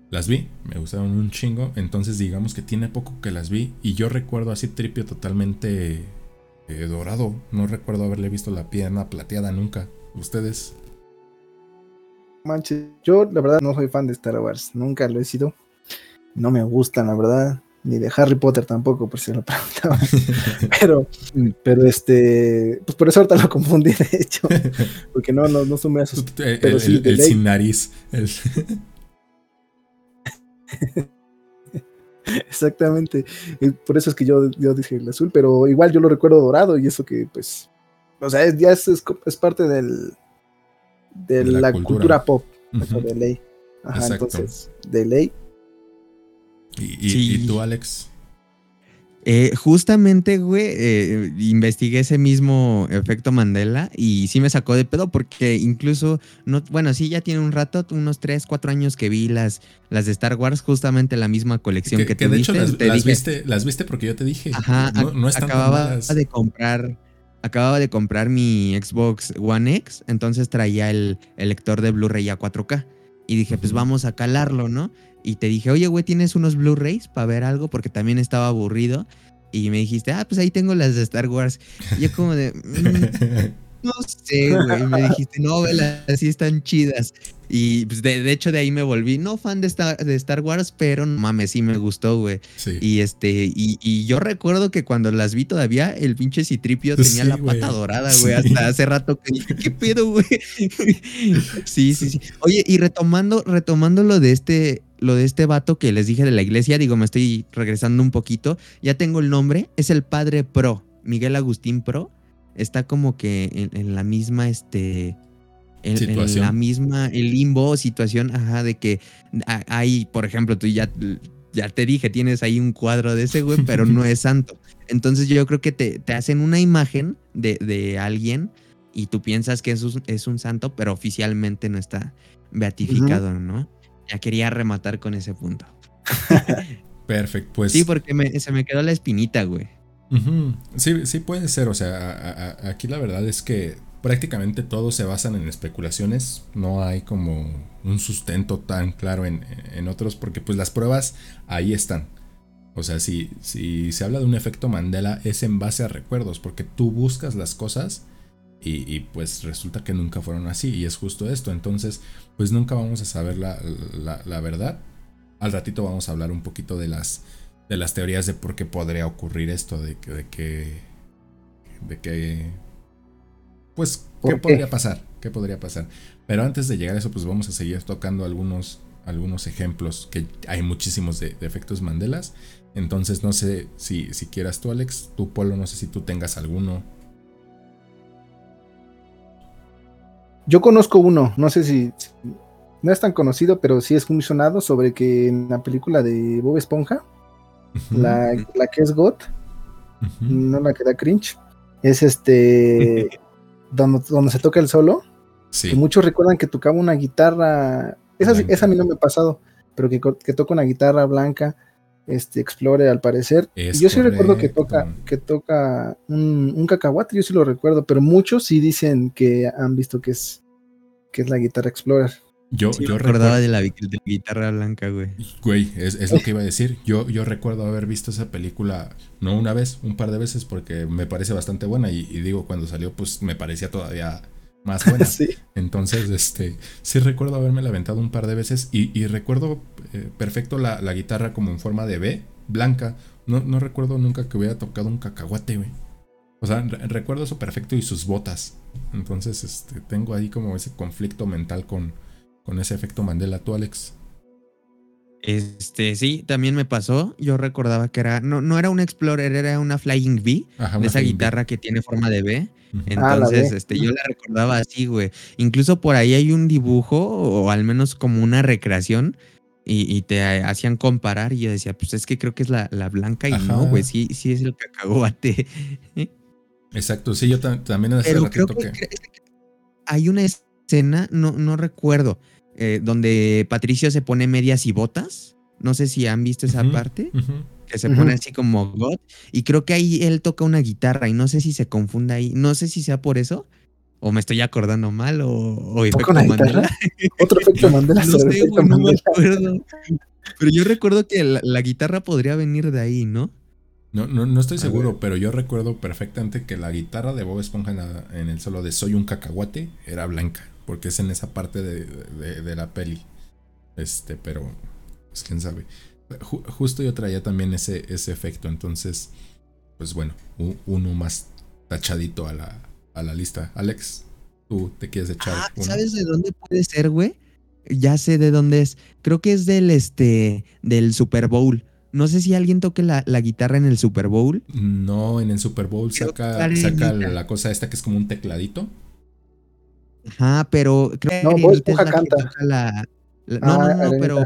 Speaker 1: Las vi, me gustaron un chingo. Entonces digamos que tiene poco que las vi. Y yo recuerdo así Tripio totalmente eh, dorado. No recuerdo haberle visto la pierna plateada nunca. ¿Ustedes?
Speaker 3: Manches, yo la verdad no soy fan de Star Wars, nunca lo he sido. No me gustan, la verdad, ni de Harry Potter tampoco, por si lo preguntaban. pero, pero este, pues por eso ahorita lo confundí, de hecho, porque no, no, no sumé a sus.
Speaker 1: El,
Speaker 3: Pero
Speaker 1: el-
Speaker 3: sí,
Speaker 1: el-
Speaker 3: de
Speaker 1: el
Speaker 3: ley.
Speaker 1: sin nariz. El-
Speaker 3: Exactamente. Y por eso es que yo, yo dije el azul, pero igual yo lo recuerdo dorado y eso que, pues, o sea, es, ya es, es, es parte del, de,
Speaker 1: De la
Speaker 3: la,
Speaker 1: cultura.
Speaker 3: cultura, pop, de ley. Ajá,
Speaker 1: Exacto.
Speaker 3: entonces, de ley.
Speaker 1: y, y-
Speaker 2: Sí.
Speaker 1: y tú, Alex.
Speaker 2: Eh, justamente, güey, eh, investigué ese mismo efecto Mandela y sí me sacó de pedo porque incluso, no, bueno, sí, ya tiene un rato, unos 3, 4 años que vi las, las de Star Wars, justamente la misma colección que,
Speaker 1: Que, que de hecho las,
Speaker 2: te
Speaker 1: las
Speaker 2: dije,
Speaker 1: viste, las viste porque yo te dije.
Speaker 2: Ajá,
Speaker 1: no, no están
Speaker 2: acababa de comprar, acababa de comprar mi Xbox One X, entonces traía el, el lector de Blu-ray a 4K. Y dije, pues vamos a calarlo, ¿no? Y te dije, oye, güey, ¿tienes unos Blu-rays para ver algo? Porque también estaba aburrido. Y me dijiste, ah, pues ahí tengo las de Star Wars. Y yo como de, "Mm, no sé, güey. Me dijiste, no, velas, así están chidas. Y pues de, de hecho de ahí me volví, no fan de Star, de Star Wars, pero no mames, sí me gustó, güey.
Speaker 1: sí.
Speaker 2: Y este, y, y yo recuerdo que cuando las vi todavía, el pinche Citripio tenía
Speaker 1: Sí,
Speaker 2: la pata dorada, güey.
Speaker 1: Sí.
Speaker 2: Hasta hace rato que dije, ¿qué pedo, güey? sí, sí, sí. Oye, y retomando, retomando lo de este, lo de este vato que les dije de la iglesia, digo, me estoy regresando un poquito. Ya tengo el nombre, es el padre Pro, Miguel Agustín Pro. Está como que en, en la misma, este. En, en la misma, el limbo, situación, ajá, de que hay, por ejemplo, tú ya, ya te dije, tienes ahí un cuadro de ese güey, pero no es santo. Entonces yo creo que te, te hacen una imagen de, de alguien y tú piensas que es un, es un santo, pero oficialmente no está beatificado, ¿no? Ya quería rematar con ese punto.
Speaker 1: Perfecto, pues.
Speaker 2: Sí, porque me- se me quedó la espinita, güey.
Speaker 1: Sí, sí puede ser. O sea, aquí la verdad es que prácticamente todos se basan en especulaciones. No hay como un sustento tan claro en, en otros, porque pues las pruebas ahí están. O sea, si, si se habla de un efecto Mandela, es en base a recuerdos, porque tú buscas las cosas y, pues resulta que nunca fueron así. Y es justo esto. Entonces, pues nunca vamos a saber la- la verdad. Al ratito vamos a hablar un poquito de las, de las teorías de por qué podría ocurrir esto, de que, de que, de que, pues, ¿qué podría pasar? ¿Qué podría pasar? Pero antes de llegar a eso, pues vamos a seguir tocando algunos, algunos ejemplos, que hay muchísimos de, de efectos Mandelas. Entonces, no sé si, si quieras tú, Alex, tú, Polo, no sé si tú tengas alguno.
Speaker 3: Yo conozco uno, no sé si, si- no es tan conocido, pero sí es muy sonado sobre que en la película de Bob Esponja, la, la que es God,
Speaker 1: ujú.
Speaker 3: no la que da cringe, es este donde, donde se toca el solo,
Speaker 1: Sí.
Speaker 3: Que muchos recuerdan que tocaba una guitarra. Esa, esa a mí no me ha pasado, pero que, que toca una guitarra blanca, este, Explorer al parecer.
Speaker 1: Es
Speaker 3: yo sí recuerdo que toca, que toca un, un cacahuate, yo sí lo recuerdo, pero muchos sí dicen que han visto que es, que es la guitarra Explorer.
Speaker 1: Yo,
Speaker 2: Sí,
Speaker 1: yo
Speaker 2: me
Speaker 1: recuerdo.
Speaker 2: de la, vi- de la guitarra blanca, güey.
Speaker 1: Güey, es, es lo que iba a decir. Yo, yo recuerdo haber visto esa película, no una vez, un par de veces, porque me parece bastante buena. Y, y digo, cuando salió, pues me parecía todavía más buena.
Speaker 3: sí.
Speaker 1: Entonces, este, sí recuerdo haberme aventado un par de veces. Y, y recuerdo eh, perfecto la, la guitarra como en forma de B, blanca. No, no recuerdo nunca que hubiera tocado un cacahuate, güey. O sea, re- recuerdo eso perfecto y sus botas. Entonces, este, tengo ahí como ese conflicto mental con, con ese efecto Mandela. ¿Tú, Alex?
Speaker 2: Este, sí, también me pasó. Yo recordaba que era, no, no era un Explorer, era una Flying V,
Speaker 1: Ajá,
Speaker 2: de esa
Speaker 1: Flying V.
Speaker 2: guitarra que tiene forma de B.
Speaker 3: Ah,
Speaker 2: Entonces,
Speaker 3: V.
Speaker 2: este, yo la recordaba así, güey. Incluso por ahí hay un dibujo, o al menos como una recreación, y, y te hacían comparar, y yo decía, pues es que creo que es la, la blanca, y
Speaker 1: Ajá.
Speaker 2: no, güey, sí, sí es el cacahuate.
Speaker 1: Exacto, sí, yo ta- también hace
Speaker 2: Pero creo
Speaker 1: ratito
Speaker 2: que,
Speaker 1: que...
Speaker 2: cre- hay una escena, no, no recuerdo, eh, donde Patricio se pone medias y botas. No sé si han visto esa parte, que se pone así como God. Y creo que ahí él toca una guitarra y no sé si se confunda ahí. No sé si sea por eso, o me estoy acordando mal, o, o efecto
Speaker 3: ¿Toca una guitarra?
Speaker 2: Mandela.
Speaker 3: Otro efecto Mandela
Speaker 2: No sé,
Speaker 3: efecto
Speaker 2: no me
Speaker 3: Mandela.
Speaker 2: acuerdo. Pero yo recuerdo que la, la guitarra podría venir de ahí, ¿no?
Speaker 1: No, no, no estoy seguro, pero yo recuerdo perfectamente que la guitarra de Bob Esponja en, la- en el solo de Soy un cacahuate era blanca, porque es en esa parte de, de- de la peli. Este, pero, pues quién sabe. Ju- justo yo traía también ese, ese efecto, entonces, pues bueno, uno más tachadito a la, a la lista. Alex, tú te quieres echar
Speaker 2: Ah? ¿sabes de dónde puede ser, güey? Ya sé de dónde es. Creo que es del este del Super Bowl. No sé si alguien toque la, la guitarra en el Super Bowl.
Speaker 1: No, en el Super Bowl saca, saca la cosa esta que es como un tecladito.
Speaker 2: Ajá, pero creo que
Speaker 3: No, Bob
Speaker 2: Arenita es la que
Speaker 3: canta.
Speaker 2: toca la, la-
Speaker 3: Ah,
Speaker 2: No, no, no,
Speaker 3: Arenita.
Speaker 2: pero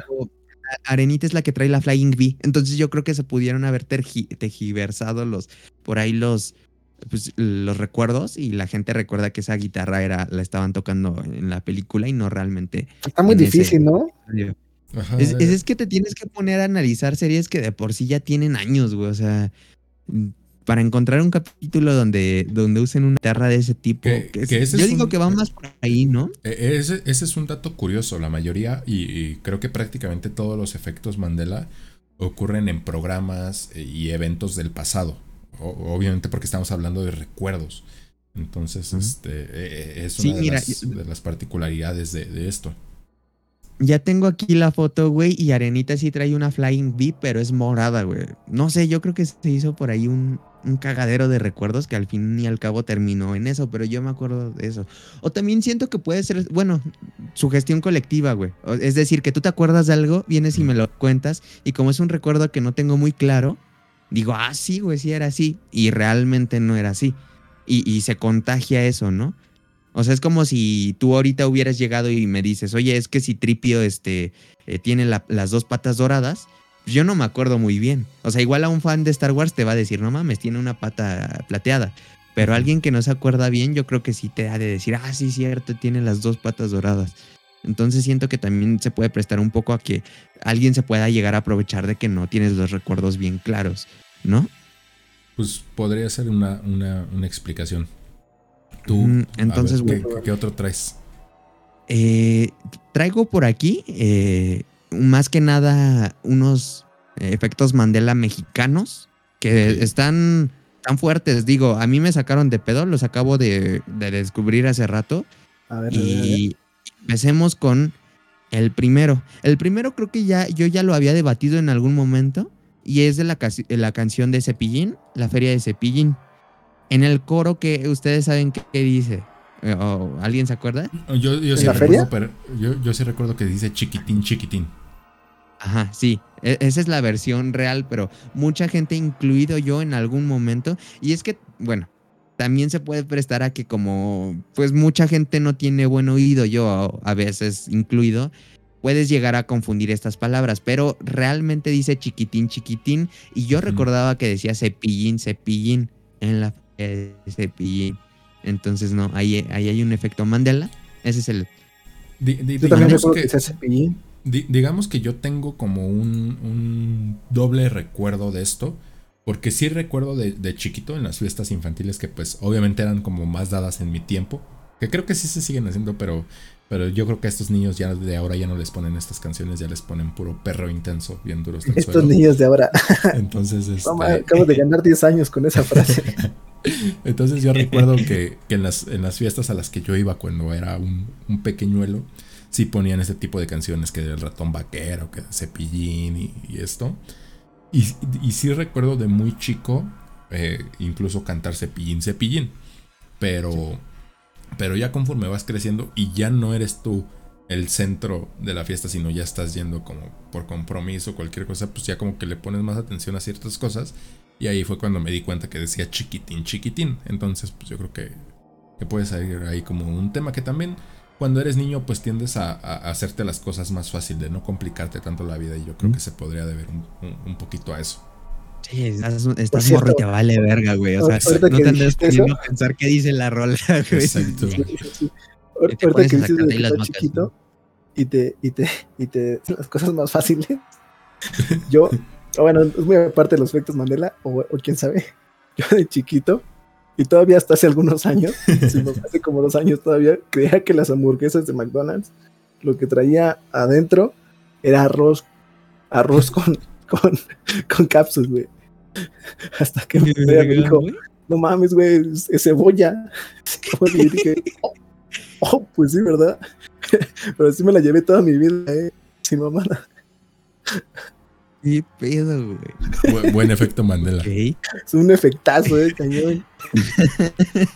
Speaker 2: Arenita es la que trae la Flying V. Entonces yo creo que se pudieron haber tergi- tejiversado los por ahí los pues, los recuerdos y la gente recuerda que esa guitarra era la estaban tocando en la película y no realmente
Speaker 3: Está muy
Speaker 2: ese-
Speaker 3: difícil, ¿no?
Speaker 1: Ajá,
Speaker 2: Es, es- es que te tienes que poner a analizar series que de por sí ya tienen años, güey. O sea, para encontrar un capítulo donde, donde usen una guitarra de ese tipo.
Speaker 1: Que-
Speaker 2: que es-
Speaker 1: que ese
Speaker 2: yo digo
Speaker 1: un-
Speaker 2: que va más por ahí, ¿no?
Speaker 1: E- Ese, ese es un dato curioso. La mayoría, y, y creo que prácticamente todos los efectos Mandela ocurren en programas eh, y eventos del pasado. O- obviamente porque estamos hablando de recuerdos. Entonces, este eh, es
Speaker 2: Sí,
Speaker 1: una de,
Speaker 2: mira,
Speaker 1: las,
Speaker 2: yo-
Speaker 1: de las particularidades de, de esto.
Speaker 2: Ya tengo aquí la foto, güey, y Arenita sí trae una Flying V, pero es morada, güey. No sé, yo creo que se hizo por ahí un, un cagadero de recuerdos que al fin y al cabo terminó en eso, pero yo me acuerdo de eso. O también siento que puede ser, bueno, sugestión colectiva, güey. Es decir, que tú te acuerdas de algo, vienes y me lo cuentas, y como es un recuerdo que no tengo muy claro, digo, ah, sí, güey, sí era así, y realmente no era así. Y, y se contagia eso, ¿no? O sea, es como si tú ahorita hubieras llegado y me dices, oye, es que si Tripio este, eh, tiene la- las dos patas doradas, yo no me acuerdo muy bien. O sea, igual a un fan de Star Wars te va a decir, no mames, tiene una pata plateada. Pero alguien que no se acuerda bien, yo creo que sí te ha de decir, ah, sí, cierto, tiene las dos patas doradas. Entonces siento que también se puede prestar un poco a que alguien se pueda llegar a aprovechar de que no tienes los recuerdos bien claros, ¿no?
Speaker 1: Pues podría ser una, una, una explicación. Tú,
Speaker 2: Mm, entonces,
Speaker 1: ver,
Speaker 2: güey.
Speaker 1: ¿qué, qué otro traes?
Speaker 2: Eh, traigo por aquí, eh, más que nada, unos eh, efectos Mandela mexicanos que están tan fuertes. Digo, a mí me sacaron de pedo, los acabo de, de descubrir hace rato.
Speaker 3: A ver, a.
Speaker 2: Y empecemos con el primero. El primero creo que ya yo ya lo había debatido en algún momento y es de la, la canción de Cepillín, la feria de Cepillín. En el coro que ustedes saben qué, qué dice. Eh, o ¿Alguien se acuerda?
Speaker 1: Yo, yo, sí
Speaker 3: la
Speaker 1: recuerdo,
Speaker 3: feria?
Speaker 1: pero yo, yo sí recuerdo que dice chiquitín, chiquitín.
Speaker 2: Ajá, sí. E- esa es la versión real, pero mucha gente, incluido yo en algún momento. Y es que, bueno, también se puede prestar a que como, pues mucha gente no tiene buen oído, yo a veces incluido, puedes llegar a confundir estas palabras, pero realmente dice chiquitín, chiquitín. Y yo recordaba que decía cepillín, cepillín en la de cepillín. Entonces, no, ahí, ahí hay un efecto Mandela. Ese es el.
Speaker 1: Di- di-
Speaker 3: Yo también
Speaker 1: digamos
Speaker 3: recuerdo
Speaker 1: que-
Speaker 3: que se hace pillín.
Speaker 1: Di- digamos que yo tengo como un, un doble recuerdo de esto. Porque sí recuerdo de, de chiquito en las fiestas infantiles que pues obviamente eran como más dadas en mi tiempo. Que creo que sí se siguen haciendo, pero, pero yo creo que a estos niños ya de ahora ya no les ponen estas canciones, ya les ponen puro perro intenso, bien duros
Speaker 3: Estos
Speaker 1: suelo.
Speaker 3: niños de ahora.
Speaker 1: Entonces, este,
Speaker 3: Mamá, acabo de ganar 10 años con esa frase.
Speaker 1: Entonces yo recuerdo que, que en, las, en las fiestas a las que yo iba cuando era un, un pequeñuelo, sí ponían este tipo de canciones que del ratón vaquero, que de cepillín y, y esto. Y, y sí recuerdo de muy chico eh, incluso cantar cepillín, cepillín. Pero, pero ya conforme vas creciendo y ya no eres tú el centro de la fiesta, sino ya estás yendo como por compromiso, cualquier cosa, pues ya como que le pones más atención a ciertas cosas. Y ahí fue cuando me di cuenta que decía chiquitín, chiquitín. Entonces, pues yo creo que, que puede salir ahí como un tema que también cuando eres niño, pues tiendes a, a hacerte las cosas más fácil, de no complicarte tanto la vida. Y yo creo que se podría deber un, un- un poquito a eso.
Speaker 2: Sí, estás, estás
Speaker 3: cierto,
Speaker 2: morro y te vale verga, güey. O sea, no
Speaker 3: que
Speaker 2: te andes a pensar qué dice la rola, güey.
Speaker 1: Exacto.
Speaker 3: Sí, Ahorita que dices de que
Speaker 2: las
Speaker 3: estás chiquito y te, y te, y te las cosas más fáciles. Yo, o bueno, es muy aparte de los efectos Mandela, o, o quién sabe, yo de chiquito, y todavía hasta hace algunos años, sino hace como dos años todavía, creía que las hamburguesas de McDonald's, lo que traía adentro era arroz, arroz con, con, con cápsulas, güey. Hasta que me dijo, no mames, güey, es, es cebolla. Y dije, oh, oh, pues sí, ¿verdad? Pero así me la llevé toda mi vida, eh. Sin mamada.
Speaker 2: Qué pedo, güey.
Speaker 1: Bu- buen efecto Mandela.
Speaker 3: Es un efectazo, eh, cañón.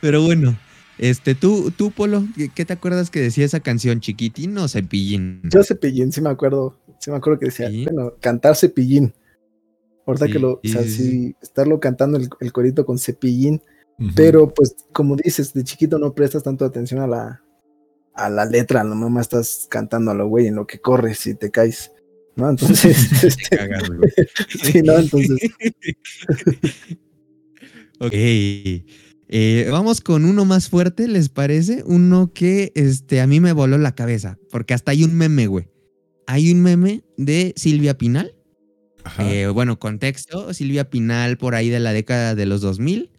Speaker 2: Pero bueno, este, tú, tú, Polo, ¿qué, te acuerdas que decía esa canción? ¿Chiquitín o cepillín?
Speaker 3: Yo cepillín, sí me acuerdo. Sí me acuerdo que decía,
Speaker 2: Sí.
Speaker 3: bueno, cantar cepillín. Ahorita
Speaker 2: Sí,
Speaker 3: que lo, o sea,
Speaker 2: sí,
Speaker 3: estarlo cantando el, el corito con cepillín. Pero, pues, como dices, de chiquito no prestas tanto atención a la, a la letra, no nomás estás cantando a lo güey en lo que corres y te caes. ¿No? Entonces,
Speaker 2: Te
Speaker 3: este,
Speaker 2: cagas,
Speaker 3: sí, no, entonces,
Speaker 2: Ok. Eh, vamos con uno más fuerte, ¿les parece? Uno que este, a mí me voló la cabeza, porque hasta hay un meme, güey. Hay un meme de Silvia Pinal. Eh, bueno, contexto, Silvia Pinal por ahí de la década de los 2000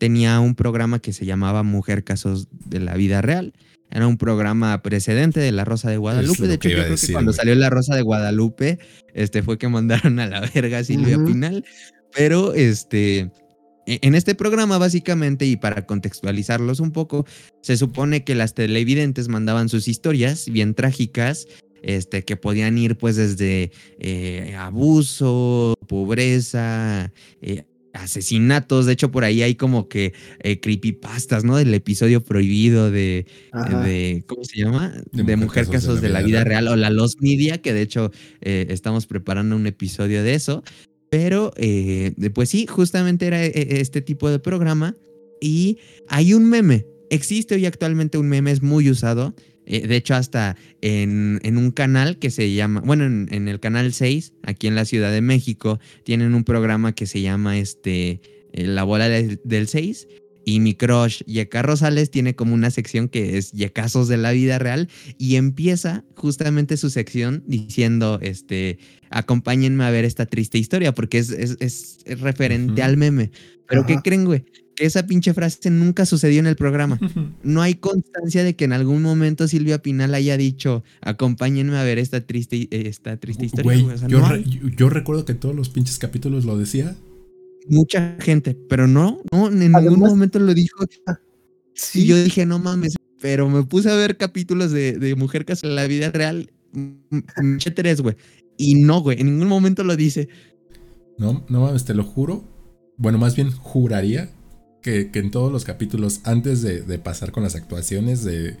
Speaker 2: tenía un programa que se llamaba Mujer Casos de la Vida Real. Era un programa precedente de La Rosa de Guadalupe. De hecho, yo creo que cuando
Speaker 1: güey.
Speaker 2: salió La Rosa de Guadalupe, este fue que mandaron a la verga a Silvia. Pinal. Pero este, e- en este programa, básicamente, y para contextualizarlos un poco, se supone que las televidentes mandaban sus historias bien trágicas, este, que podían ir pues desde eh, abuso, pobreza, eh, asesinatos. De hecho, por ahí hay como que eh, creepypastas, ¿no? Del episodio prohibido de, de ¿cómo se llama?
Speaker 1: De
Speaker 2: De,
Speaker 1: Mujer
Speaker 2: Casos de la, Vida Real. o la Los Media, que de hecho eh, estamos preparando un episodio de eso. Pero, eh, pues sí, justamente era eh, este tipo de programa. Y hay un meme. Existe hoy actualmente un meme, es muy usado. Eh, de hecho, hasta en, en un canal que se llama, bueno, en, en el canal 6, aquí en la Ciudad de México, tienen un programa que se llama este, eh, La Bola del, del 6. Y mi crush, Yeka Rosales, tiene como una sección que es Yecazos de la vida real. Y empieza justamente su sección diciendo, este, acompáñenme a ver esta triste historia, porque es, es, es referente al meme. Pero ¿qué creen, güey? Esa pinche frase nunca sucedió en el programa. No hay constancia de que en algún momento Silvia Pinal haya dicho, acompáñenme a ver esta triste, eh, esta triste historia.
Speaker 1: Güey,
Speaker 2: güey". O sea,
Speaker 1: yo,
Speaker 2: no
Speaker 1: re-
Speaker 2: hay
Speaker 1: yo- yo recuerdo que todos los pinches capítulos lo decía.
Speaker 2: mucha gente, pero no, no, en ningún
Speaker 3: Además-
Speaker 2: momento lo dijo.
Speaker 3: Sí,
Speaker 2: Y yo dije, no mames, pero me puse a ver capítulos de, de Mujer Casa en la vida real, mm, mm, tres, güey. Y no, güey, en ningún momento lo dice.
Speaker 1: No, no mames, te lo juro. Bueno, más bien juraría que, que en todos los capítulos, antes de, de pasar con las actuaciones de,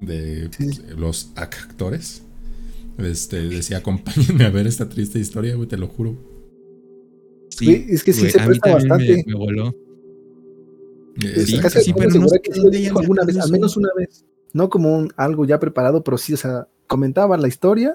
Speaker 1: de
Speaker 3: Sí.
Speaker 1: los actores, este, decía, acompáñenme a ver esta triste historia, güey, te lo juro.
Speaker 2: Sí,
Speaker 3: Güey, es que sí
Speaker 2: güey,
Speaker 3: se
Speaker 2: a mí
Speaker 3: presta
Speaker 2: también me-
Speaker 3: bastante.
Speaker 2: me voló. Sí,
Speaker 3: casi
Speaker 2: sí,
Speaker 3: puedo
Speaker 2: pero no
Speaker 3: que sí dijo alguna vez, al menos una vez. No como un, algo ya preparado, pero sí, o sea, comentaban la historia.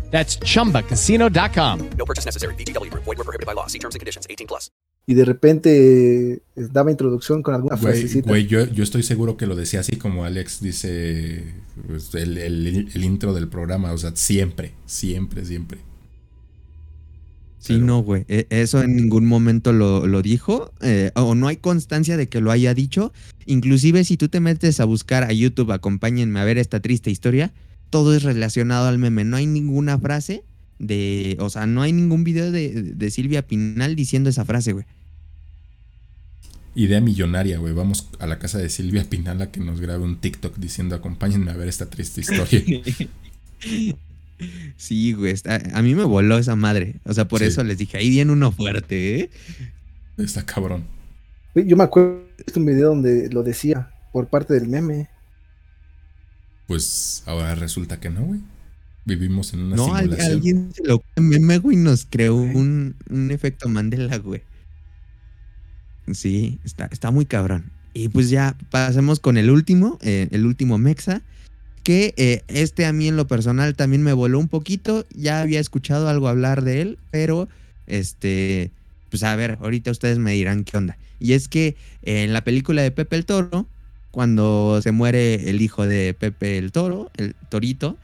Speaker 6: That's chumbacasino.com.
Speaker 7: No purchase necessary. BGW. Void were prohibited by law. See terms and conditions. 18 plus.
Speaker 3: Y de repente eh, daba introducción con alguna
Speaker 1: Güey,
Speaker 3: frasecita.
Speaker 1: güey, yo, yo estoy seguro que lo decía así como Alex dice pues, el, el- el intro del programa. O sea, siempre, siempre, siempre.
Speaker 2: Sí, no, güey. e- Eso en ningún momento lo, lo dijo. eh, o no hay constancia de que lo haya dicho. Inclusive si tú te metes a buscar a YouTube, acompáñenme a ver esta triste historia, todo es relacionado al meme. No hay ninguna frase de... O sea, no hay ningún video de, de Silvia Pinal diciendo esa frase, güey.
Speaker 1: Idea millonaria, güey. Vamos a la casa de Silvia Pinal a que nos grabe un TikTok diciendo acompáñenme a ver esta triste historia.
Speaker 2: Sí, güey. está- a mí me voló esa madre. O sea, por
Speaker 1: Sí.
Speaker 2: eso les dije, ahí viene uno fuerte, ¿eh?
Speaker 1: Está cabrón.
Speaker 3: Yo me acuerdo de un video donde lo decía por parte del meme.
Speaker 1: Pues ahora resulta que no, güey. Vivimos en una
Speaker 2: No,
Speaker 1: simulación.
Speaker 2: alguien se lo meme, güey, nos creó un, un efecto Mandela, güey. Sí, está, está muy cabrón. Y pues ya pasemos con el último, eh, el último Mexa, que eh, este a mí en lo personal también me voló un poquito. Ya había escuchado algo hablar de él, pero este, pues a ver, ahorita ustedes me dirán qué onda. Y es que eh, en la película de Pepe el Toro, cuando se muere el hijo de Pepe el Toro, el Torito,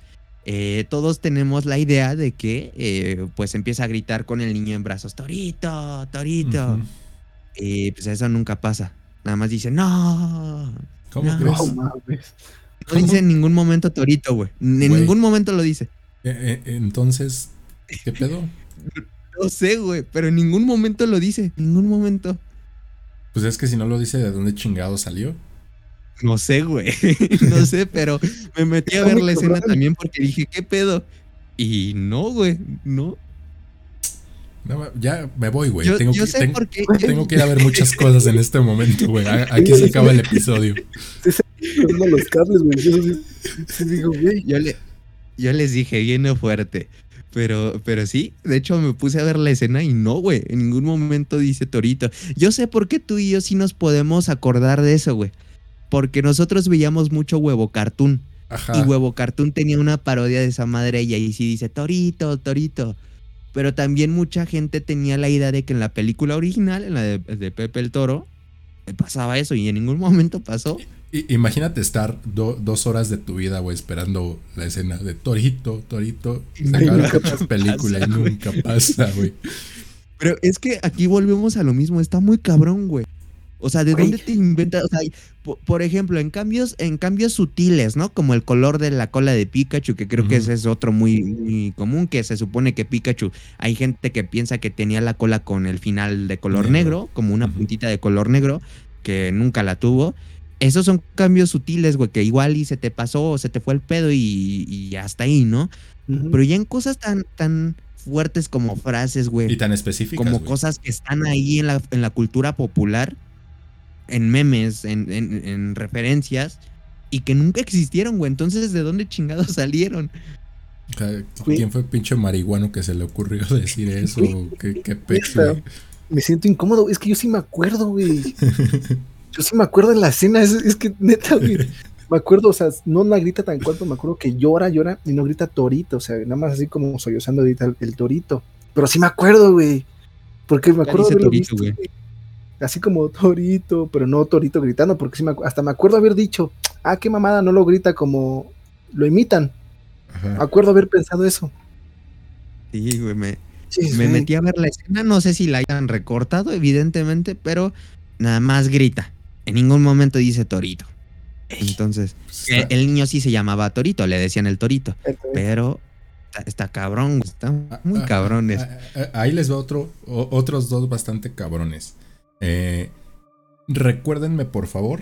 Speaker 2: eh, todos tenemos la idea de que eh, pues empieza a gritar con el niño en brazos, Torito, Torito. Y pues eso nunca pasa. Nada más dice, no.
Speaker 1: ¿Cómo
Speaker 2: no".
Speaker 1: crees?
Speaker 3: No
Speaker 2: dice en ningún momento Torito, güey. En ningún momento lo dice.
Speaker 1: Eh, eh, entonces, ¿qué pedo?
Speaker 2: No sé, güey, pero en ningún momento lo dice. En ningún momento.
Speaker 1: Pues es que si no lo dice, ¿de dónde chingado salió?
Speaker 2: No sé, güey. no sé, pero me metí a ver la escena también porque dije, ¿qué pedo? Y no, güey, no.
Speaker 1: Ya me voy, güey.
Speaker 2: Yo-
Speaker 1: Tengo,
Speaker 2: yo
Speaker 1: que,
Speaker 2: sé
Speaker 1: ten-
Speaker 2: por qué.
Speaker 1: tengo que ir a ver muchas cosas en este momento, güey. Aquí se acaba el episodio.
Speaker 3: Corriendo los cables, güey. Yo
Speaker 2: le, yo les dije, viene fuerte. Pero, pero sí, de hecho me puse a ver la escena y no, güey. En ningún momento dice Torito. Yo sé por qué tú y yo sí nos podemos acordar de eso, güey. Porque nosotros veíamos mucho huevo cartoon.
Speaker 1: Ajá.
Speaker 2: Y Huevo Cartoon tenía una parodia de esa madre y ahí sí dice Torito, Torito. Pero también mucha gente tenía la idea de que en la película original, en la de, de Pepe el Toro, pasaba eso y en ningún momento pasó.
Speaker 1: I- imagínate estar do- dos horas de tu vida, güey, esperando la escena de Torito, Torito. Se la película y
Speaker 2: pasa,
Speaker 1: nunca pasa, güey.
Speaker 2: Pero es que aquí volvemos a lo mismo, está muy cabrón, güey. O sea, ¿de dónde te inventas? O sea, po- por, ejemplo, en cambios, en cambios sutiles, ¿no? Como el color de la cola de Pikachu, que creo que ese es otro muy, muy común, que se supone que Pikachu, hay gente que piensa que tenía la cola con el final de color
Speaker 1: Negro.
Speaker 2: negro, como una puntita de color negro, que nunca la tuvo. Esos son cambios sutiles, güey, que igual y se te pasó, o se te fue el pedo y, y hasta ahí, ¿no? Pero ya en cosas tan, tan fuertes como frases, güey
Speaker 1: Y tan específicas,
Speaker 2: como cosas que están ahí en la, en la cultura popular, en memes, en, en- en referencias, y que nunca existieron, güey. Entonces, ¿de dónde chingados salieron?
Speaker 1: ¿Quién fue el pinche marihuano que se le ocurrió decir eso? ¿Qué, qué güey?
Speaker 3: Me siento incómodo. Es que yo sí me acuerdo, güey. Yo sí me acuerdo en la escena. Es, es que neta, güey. Me acuerdo, o sea, no la grita tan cuanto, me acuerdo que llora, llora y no grita torito, o sea, nada más así como sollozando grita el, el torito. Pero sí me acuerdo, güey. Porque me acuerdo haberlo
Speaker 2: torito,
Speaker 3: visto,
Speaker 2: güey.
Speaker 3: Así como torito, pero no torito gritando, porque sí me, hasta me acuerdo haber dicho, ah, qué mamada, no lo grita como lo imitan. Me acuerdo haber pensado eso.
Speaker 2: Sí, güey, me,
Speaker 3: Sí,
Speaker 2: me
Speaker 3: sí.
Speaker 2: metí a ver la escena. No sé si la hayan recortado, evidentemente, pero nada más grita. En ningún momento dice Torito. Entonces, eh, el niño sí se llamaba Torito, le decían el Torito. Pero está, está cabrón, güey, está muy
Speaker 1: Ah,
Speaker 2: cabrón.
Speaker 1: ah, ah, ah, Ahí les va otro, otros dos bastante cabrones. Eh, recuérdenme, por favor,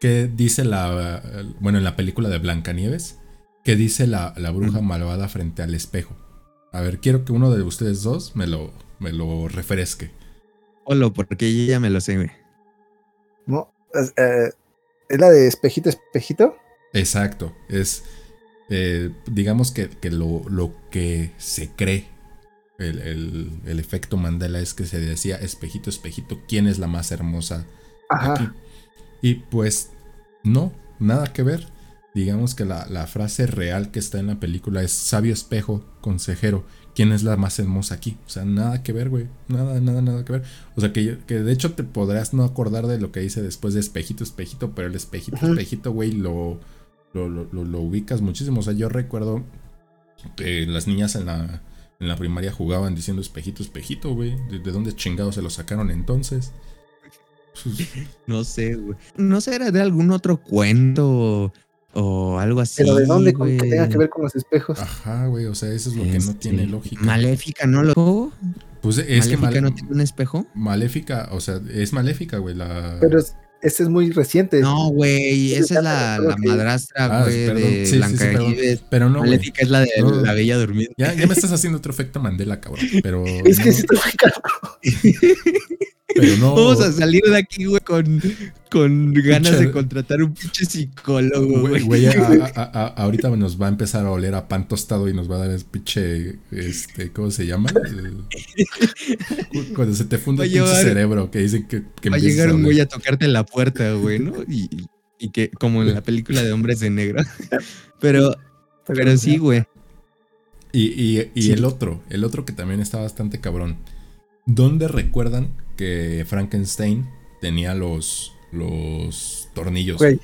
Speaker 1: qué dice la. Bueno, en la película de Blancanieves, qué dice la, la bruja malvada frente al espejo. A ver, quiero que uno de ustedes dos me lo, me lo refresque.
Speaker 2: Olo, porque ya me lo sé, güey.
Speaker 3: No, es, eh, ¿es la de espejito, espejito.
Speaker 1: Exacto. Es. eh, digamos que, que lo, lo que se cree. El, el- el efecto Mandela es que se decía espejito, espejito, ¿quién es la más hermosa
Speaker 3: Ajá.
Speaker 1: aquí? Y pues no, nada que ver. Digamos que la, la frase real que está en la película es sabio espejo, consejero, ¿quién es la más hermosa aquí? O sea, nada que ver, güey. Nada, nada, nada que ver. O sea, que, que de hecho te podrás no acordar de lo que dice después de espejito, espejito, pero el espejito, espejito, güey, lo, lo, lo, lo- lo ubicas muchísimo. O sea, yo recuerdo que las niñas en la, en la primaria jugaban diciendo espejito, espejito, güey. ¿De, de dónde chingados se lo sacaron entonces?
Speaker 2: No sé, güey. No sé, era de algún otro cuento o, algo así.
Speaker 3: Pero ¿de dónde? Con que tenga que ver con los espejos.
Speaker 1: Ajá, güey, o sea, eso es lo que no
Speaker 2: Este,
Speaker 1: tiene lógica.
Speaker 2: Maléfica, ¿no? Lo...
Speaker 1: Pues es que
Speaker 2: Maléfica
Speaker 1: mal-
Speaker 2: no tiene un espejo.
Speaker 1: Maléfica, o sea, es maléfica, güey, la...
Speaker 3: Pero es- este es muy reciente.
Speaker 2: No, güey, esa es la, la
Speaker 3: que-
Speaker 2: madrastra,
Speaker 1: Ah,
Speaker 2: güey,
Speaker 1: perdón,
Speaker 2: de
Speaker 1: sí, sí, sí.
Speaker 2: Blancanieves.
Speaker 1: Pero no.
Speaker 2: Maléfica es la de
Speaker 1: No.
Speaker 2: la Bella Durmiente.
Speaker 1: Ya, ya me estás haciendo otro efecto Mandela, cabrón. Pero.
Speaker 3: Es que
Speaker 1: no,
Speaker 3: sí está muy cabrón.
Speaker 1: Pero no.
Speaker 2: Vamos a salir de aquí, güey, con, con ganas
Speaker 1: Pinche-
Speaker 2: de contratar un pinche psicólogo,
Speaker 1: Güey,
Speaker 2: güey.
Speaker 1: güey, a- a- a- ahorita nos va a empezar a oler a pan tostado y nos va a dar el pinche, este, ¿cómo se llama? Cuando se te funde
Speaker 2: Va
Speaker 1: el pinche
Speaker 2: llevar-
Speaker 1: cerebro, que dicen que, que
Speaker 2: Va a llegar un güey a tocarte la puerta, güey, ¿no? Y, y que, como en la película de Hombres de Negro. Pero, pero sí, güey.
Speaker 1: Y, y- y
Speaker 2: Sí.
Speaker 1: el otro, el otro que también está bastante cabrón. ¿Dónde recuerdan que Frankenstein tenía los, los tornillos?
Speaker 3: Güey.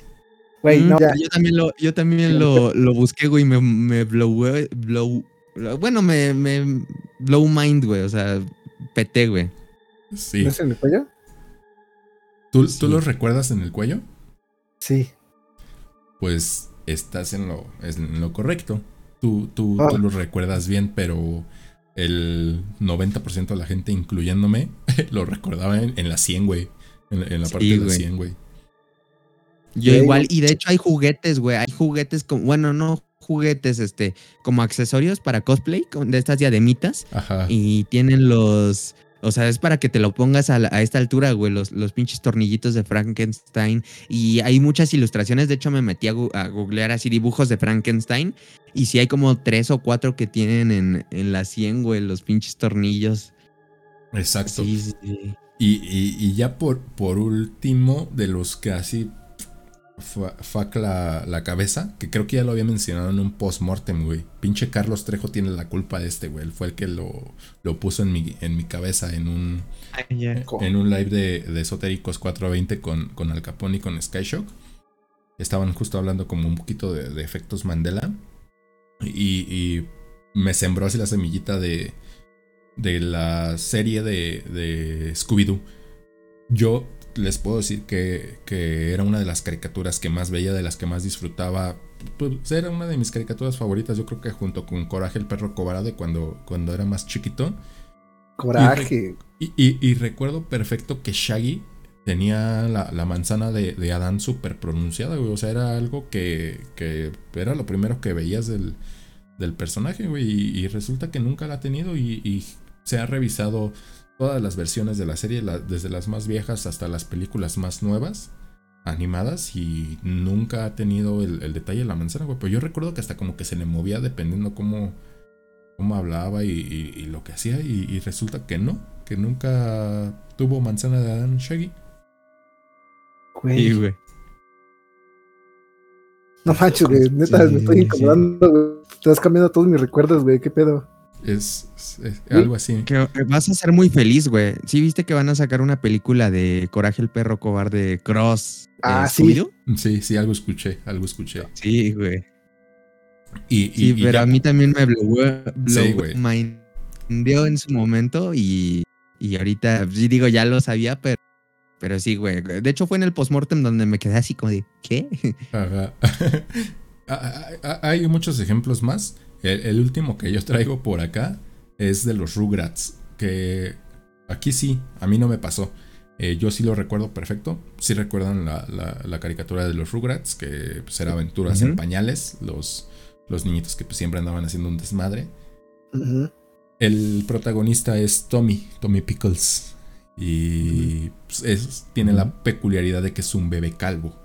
Speaker 3: Güey,
Speaker 2: Mm,
Speaker 3: no, ya.
Speaker 2: Yo también lo, yo también lo, lo busqué, güey, y me, me blow, blow, bueno, me, me blow mind, güey, o sea, peté, güey.
Speaker 1: Sí.
Speaker 3: ¿No es en el cuello?
Speaker 1: ¿Tú,
Speaker 2: Sí.
Speaker 1: ¿Tú los recuerdas en el cuello?
Speaker 3: Sí.
Speaker 1: Pues estás en lo, en lo correcto. Tú, tú,
Speaker 3: Ah.
Speaker 1: tú los recuerdas bien, pero el 90% de la gente, incluyéndome, lo recordaba en, en la 100, güey. En, en la parte
Speaker 2: Sí,
Speaker 1: de la
Speaker 2: güey.
Speaker 1: 100, güey.
Speaker 2: Yo igual, y de hecho hay juguetes, güey, hay juguetes como, bueno, no juguetes, este, como accesorios para cosplay, con- de estas diademitas,
Speaker 1: Ajá.
Speaker 2: y tienen los, o sea, es para que te lo pongas a, la- a esta altura, güey, los, los pinches tornillitos de Frankenstein, y hay muchas ilustraciones, de hecho me metí a, a googlear así dibujos de Frankenstein, y sí hay como tres o cuatro que tienen en, en la 100, güey, los pinches tornillos.
Speaker 1: Exacto.
Speaker 2: Sí, sí.
Speaker 1: Y, y- y ya por, por último, de los que así fuck la, la cabeza, que creo que ya lo había mencionado en un post-mortem, güey. Pinche Carlos Trejo tiene la culpa de este, güey. Él fue el que lo, lo puso en mi, en mi cabeza en un, en un live de, de Esotéricos 420 con, con Al Capone y con Skyshock. Estaban justo hablando como un poquito de, de efectos Mandela. Y, y me sembró así la semillita de, de la serie de, de Scooby-Doo. Yo les puedo decir que, que era una de las caricaturas que más veía, de las que más disfrutaba. Pues era una de mis caricaturas favoritas, yo creo que junto con Coraje el perro cobarde cuando, cuando era más chiquito.
Speaker 3: Coraje.
Speaker 1: Y, y- y recuerdo perfecto que Shaggy tenía la, la manzana de, de Adán súper pronunciada, güey. O sea, era algo que, que era lo primero que veías del, del personaje, güey. Y, resulta que nunca la ha tenido y se ha revisado todas las versiones de la serie, la- desde las más viejas hasta las películas más nuevas, animadas, y nunca ha tenido el, el detalle de la manzana, güey. Pero yo recuerdo que hasta como que se le movía dependiendo cómo, cómo hablaba y, y- y lo que hacía, y, y resulta que no, que nunca tuvo manzana de Adán Shaggy.
Speaker 3: Güey.
Speaker 2: Sí, güey.
Speaker 3: No manches, güey. Neta,
Speaker 2: Sí,
Speaker 3: me estoy
Speaker 2: sí.
Speaker 3: incomodando, güey. Estás cambiando todos mis recuerdos, güey. ¿Qué pedo?
Speaker 1: Es, es- es algo así.
Speaker 2: Que vas a ser muy feliz, güey. ¿Sí viste que van a sacar una película de Coraje el perro cobarde Cross? eh,
Speaker 3: Ah, sí.
Speaker 1: Sí, sí, algo escuché, algo escuché.
Speaker 2: Sí, güey.
Speaker 1: Y, y-
Speaker 2: Sí,
Speaker 1: y
Speaker 2: pero
Speaker 1: ya-
Speaker 2: a mí también me blow,
Speaker 1: Sí, güey.
Speaker 2: mindeó en su momento y, y ahorita, sí digo, ya lo sabía, pero pero sí, güey. De hecho, fue en el postmortem donde me quedé así como de, ¿qué?
Speaker 1: Ajá. Ah, ah, Hay muchos ejemplos más. El, el último que yo traigo por acá es de los Rugrats. Que aquí sí, a mí no me pasó. Eh, yo sí lo recuerdo perfecto. Sí recuerdan la, la- la caricatura de los Rugrats, que pues, era aventuras en pañales. Los, los niñitos que pues, siempre andaban haciendo un desmadre. El protagonista es Tommy, Tommy Pickles. Y pues, es- tiene la peculiaridad de que es un bebé calvo.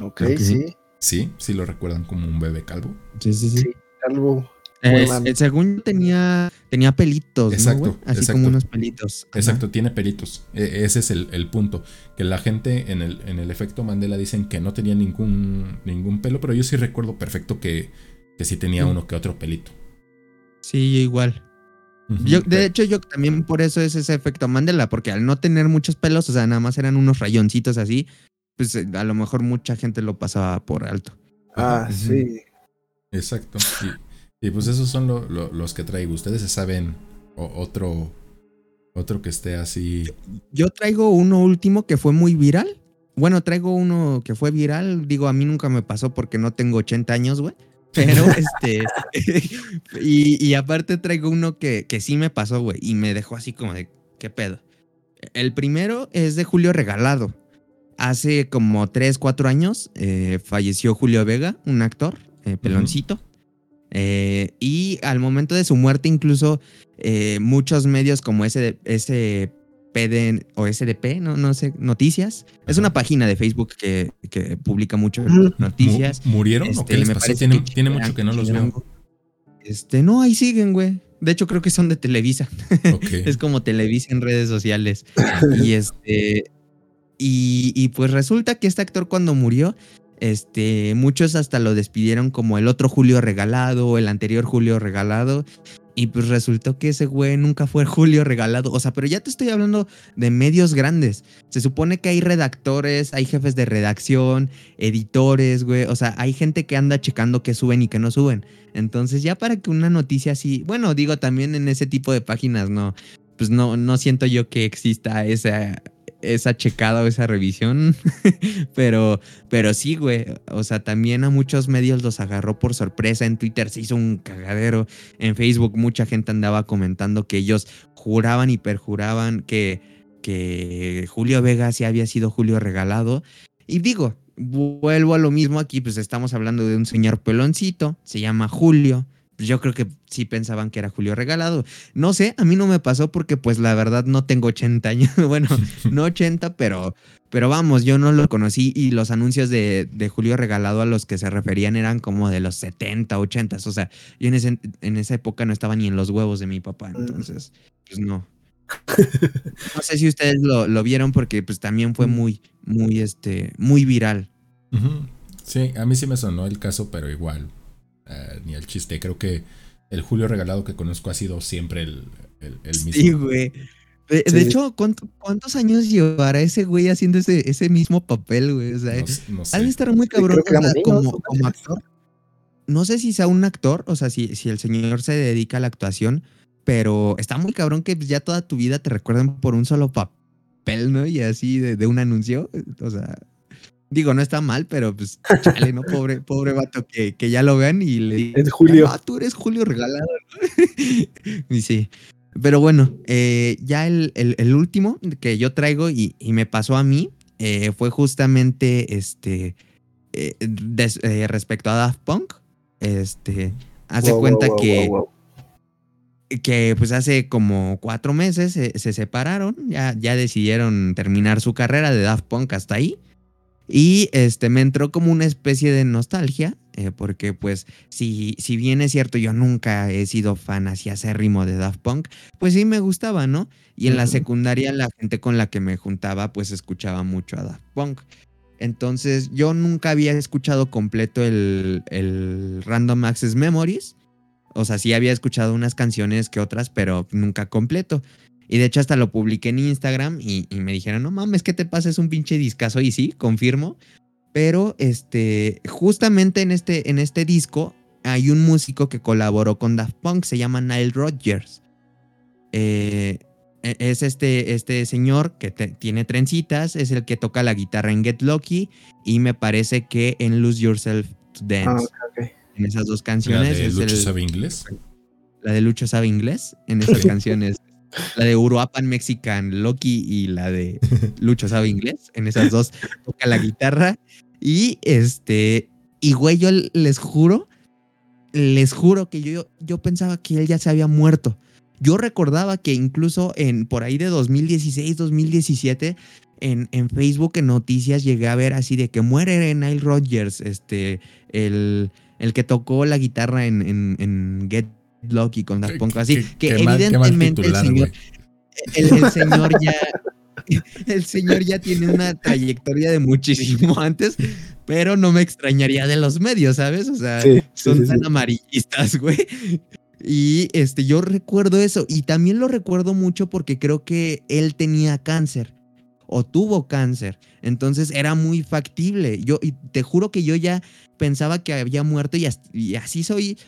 Speaker 3: Ok, sí.
Speaker 1: Sí, sí lo recuerdan como un bebé calvo.
Speaker 2: Sí, sí, sí.
Speaker 3: Sí, calvo.
Speaker 2: Eh, según yo tenía, tenía pelitos, ¿no,
Speaker 1: Exacto?
Speaker 2: Así
Speaker 1: exacto.
Speaker 2: como unos pelitos. Ajá.
Speaker 1: Exacto, tiene pelitos. E- ese es el, el punto. Que la gente en el, en el efecto Mandela dicen que no tenía ningún, ningún pelo, pero yo sí recuerdo perfecto que, que sí tenía uno que otro pelito.
Speaker 2: Sí, yo igual. Yo, de hecho, yo también por eso es ese efecto Mandela, porque al no tener muchos pelos, o sea, nada más eran unos rayoncitos así, pues eh, a lo mejor mucha gente lo pasaba por alto.
Speaker 3: Ah, sí.
Speaker 1: Exacto. Y, y pues esos son lo- lo- los que traigo. Ustedes se saben o- otro, otro que esté así.
Speaker 2: Yo traigo uno último que fue muy viral. Bueno, traigo uno que fue viral. Digo, a mí nunca me pasó porque no tengo 80 años, güey. Pero este. y, y aparte traigo uno que, que sí me pasó, güey. Y me dejó así como de, ¿qué pedo? El primero es de Julio Regalado. Hace como 3, 4 años eh, falleció Julio Vega, un actor, eh, peloncito. Eh, y al momento de su muerte, incluso eh, muchos medios como ese, ese PD o SDP, no, no sé, noticias. Es una página de Facebook que, que publica mucho noticias.
Speaker 1: Mu- ¿Murieron o
Speaker 2: Este,
Speaker 1: qué les
Speaker 2: me
Speaker 1: pasó?
Speaker 2: parece
Speaker 1: Tiene,
Speaker 2: que
Speaker 1: tiene
Speaker 2: Chilango-
Speaker 1: mucho que no los veo.
Speaker 2: Este, no, ahí siguen, güey. De hecho, creo que son de Televisa. Es como Televisa en redes sociales. y este. Y, pues resulta que este actor cuando murió, este, muchos hasta lo despidieron como el otro Julio regalado, el anterior Julio regalado. Y pues resultó que ese güey nunca fue Julio regalado. O sea, pero ya te estoy hablando de medios grandes. Se supone que hay redactores, hay jefes de redacción, editores, güey. O sea, hay gente que anda checando qué suben y qué no suben. Entonces, ya para que una noticia así, bueno, digo, también en ese tipo de páginas, no, pues no, no siento yo que exista esa, esa checada o esa revisión. pero, pero sí, güey. O sea, también a muchos medios los agarró por sorpresa. En Twitter se hizo un cagadero. En Facebook mucha gente andaba comentando que ellos juraban y perjuraban que, que Julio Vega sí había sido Julio regalado. Y digo, vuelvo a lo mismo aquí, pues estamos hablando de un señor peloncito, se llama Julio. Yo creo que sí pensaban que era Julio regalado. No sé, a mí no me pasó porque pues la verdad no tengo 80 años. Bueno, no 80, pero, pero vamos, yo no lo conocí y los anuncios de, de Julio regalado a los que se referían eran como de los 70, 80. O sea, yo en, ese- en esa época no estaba ni en los huevos de mi papá, entonces, pues no. No sé si ustedes lo, lo vieron porque pues también fue muy, muy, este, muy viral.
Speaker 1: Sí, a mí sí me sonó el caso, pero igual. Eh, ni el chiste. Creo que el Julio regalado que conozco ha sido siempre el, el, el mismo.
Speaker 2: Sí, güey. De, hecho, ¿cuánto- ¿cuántos años llevará ese güey haciendo ese, ese mismo papel, güey? O sea,
Speaker 1: No no
Speaker 2: ha de
Speaker 1: sé.
Speaker 2: estar muy cabrón como, actor. No sé si sea un actor, o sea, si, si el señor se dedica a la actuación, pero está muy cabrón que ya toda tu vida te recuerden por un solo papel, ¿no? Y así de, de un anuncio. O sea, digo, no está mal, pero pues, chale, ¿no? Pobre, pobre vato que, que ya lo vean y le digan,
Speaker 3: Es Julio.
Speaker 2: Ah, tú eres Julio regalado. ¿no?" y sí. Pero bueno, eh, ya el, el- el último que yo traigo y, y me pasó a mí eh, fue justamente este eh, des- respecto a Daft Punk. Este, hace
Speaker 3: Wow,
Speaker 2: cuenta
Speaker 3: wow,
Speaker 2: que,
Speaker 3: wow.
Speaker 2: que pues hace como cuatro meses se, se separaron, ya, ya decidieron terminar su carrera de Daft Punk hasta ahí. Y este, me entró como una especie de nostalgia, eh, porque pues si, si bien es cierto, yo nunca he sido fan así acérrimo de Daft Punk, pues sí me gustaba, ¿no? Y en la secundaria la gente con la que me juntaba pues escuchaba mucho a Daft Punk. Entonces yo nunca había escuchado completo el, el Random Access Memories. O sea, sí había escuchado unas canciones que otras, pero nunca completo. Y de hecho hasta lo publiqué en Instagram y, y me dijeron, no mames, ¿qué te pasa? Es un pinche discazo. Y sí, confirmo. Pero este, justamente en este, en este disco hay un músico que colaboró con Daft Punk, se llama Nile Rodgers. Eh, e- es este, este señor que te- tiene trencitas, es el que toca la guitarra en Get Lucky y me parece que en Lose Yourself to Dance.
Speaker 3: Ah, ok, ok.
Speaker 2: En esas dos
Speaker 1: La
Speaker 2: canciones.
Speaker 1: de
Speaker 2: es
Speaker 1: Lucho
Speaker 2: el-
Speaker 1: sabe inglés.
Speaker 2: la de Lucho sabe inglés en esas canciones. La de Uruapan Mexican Loki y la de Lucho sabe inglés. En esas dos toca la guitarra. Y este, y güey, yo les juro, les juro que yo, yo pensaba que él ya se había muerto. Yo recordaba que incluso en por ahí de 2016, 2017, en, en Facebook, en noticias, llegué a ver así de que muere Nile Rodgers, este, el, el que tocó la guitarra en, en, en Get Lucky con Punk, así que
Speaker 1: qué mal- qué mal
Speaker 2: evidentemente
Speaker 1: titular,
Speaker 2: el señor,
Speaker 1: güey.
Speaker 2: el, el señor ya, el señor ya tiene una trayectoria de muchísimo antes, pero no me extrañaría de los medios, ¿sabes? O sea,
Speaker 3: Sí,
Speaker 2: son
Speaker 3: sí,
Speaker 2: tan
Speaker 3: sí.
Speaker 2: amarillistas, güey. Y este, yo recuerdo eso, y también lo recuerdo mucho porque creo que él tenía cáncer o tuvo cáncer, entonces era muy factible. Yo y te juro que yo ya pensaba que había muerto y así soy.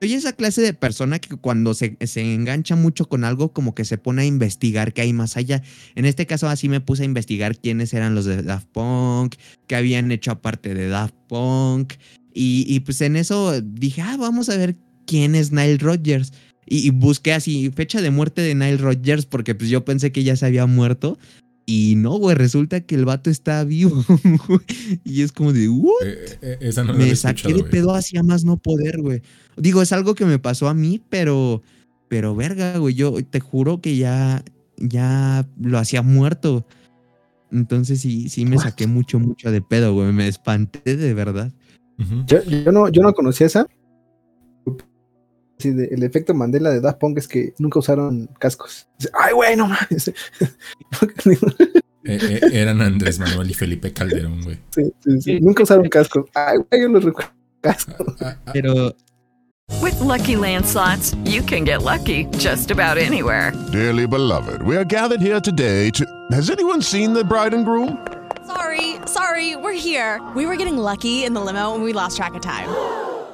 Speaker 2: Soy esa clase de persona que cuando se, se engancha mucho con algo, como que se pone a investigar qué hay más allá. En este caso, así me puse a investigar quiénes eran los de Daft Punk, qué habían hecho aparte de Daft Punk. Y, pues en eso dije, ah, vamos a ver quién es Nile Rodgers. Y, y busqué así fecha de muerte de Nile Rodgers porque pues yo pensé que ya se había muerto. Y no, güey, resulta que el vato está vivo. y es como de, ¿what?
Speaker 1: Eh, eh, esa no la
Speaker 2: me saqué de pedo hacia más no poder, güey. Digo, es algo que me pasó a mí, pero, pero verga, güey, yo te juro que ya, ya lo hacía muerto. Entonces sí, sí me saqué mucho, mucho de pedo, güey. Me espanté de verdad.
Speaker 3: Yo, yo no, yo no conocía esa. Sí, de- el efecto Mandela de Daft Punk es que nunca usaron cascos. Dice, Ay, güey, no mames.
Speaker 1: Eh, eh, eran Andrés Manuel y Felipe Calderón, güey.
Speaker 3: Sí, sí, sí. Nunca usaron cascos. Ay, güey, yo los recuerdo. Cascos.
Speaker 2: Pero
Speaker 8: With Lucky Land slots, you can get lucky just about anywhere.
Speaker 9: Dearly beloved, we are gathered here today to. Has anyone seen the bride and groom?
Speaker 10: Sorry, sorry, we're here. We were getting lucky in the limo and we lost track of time.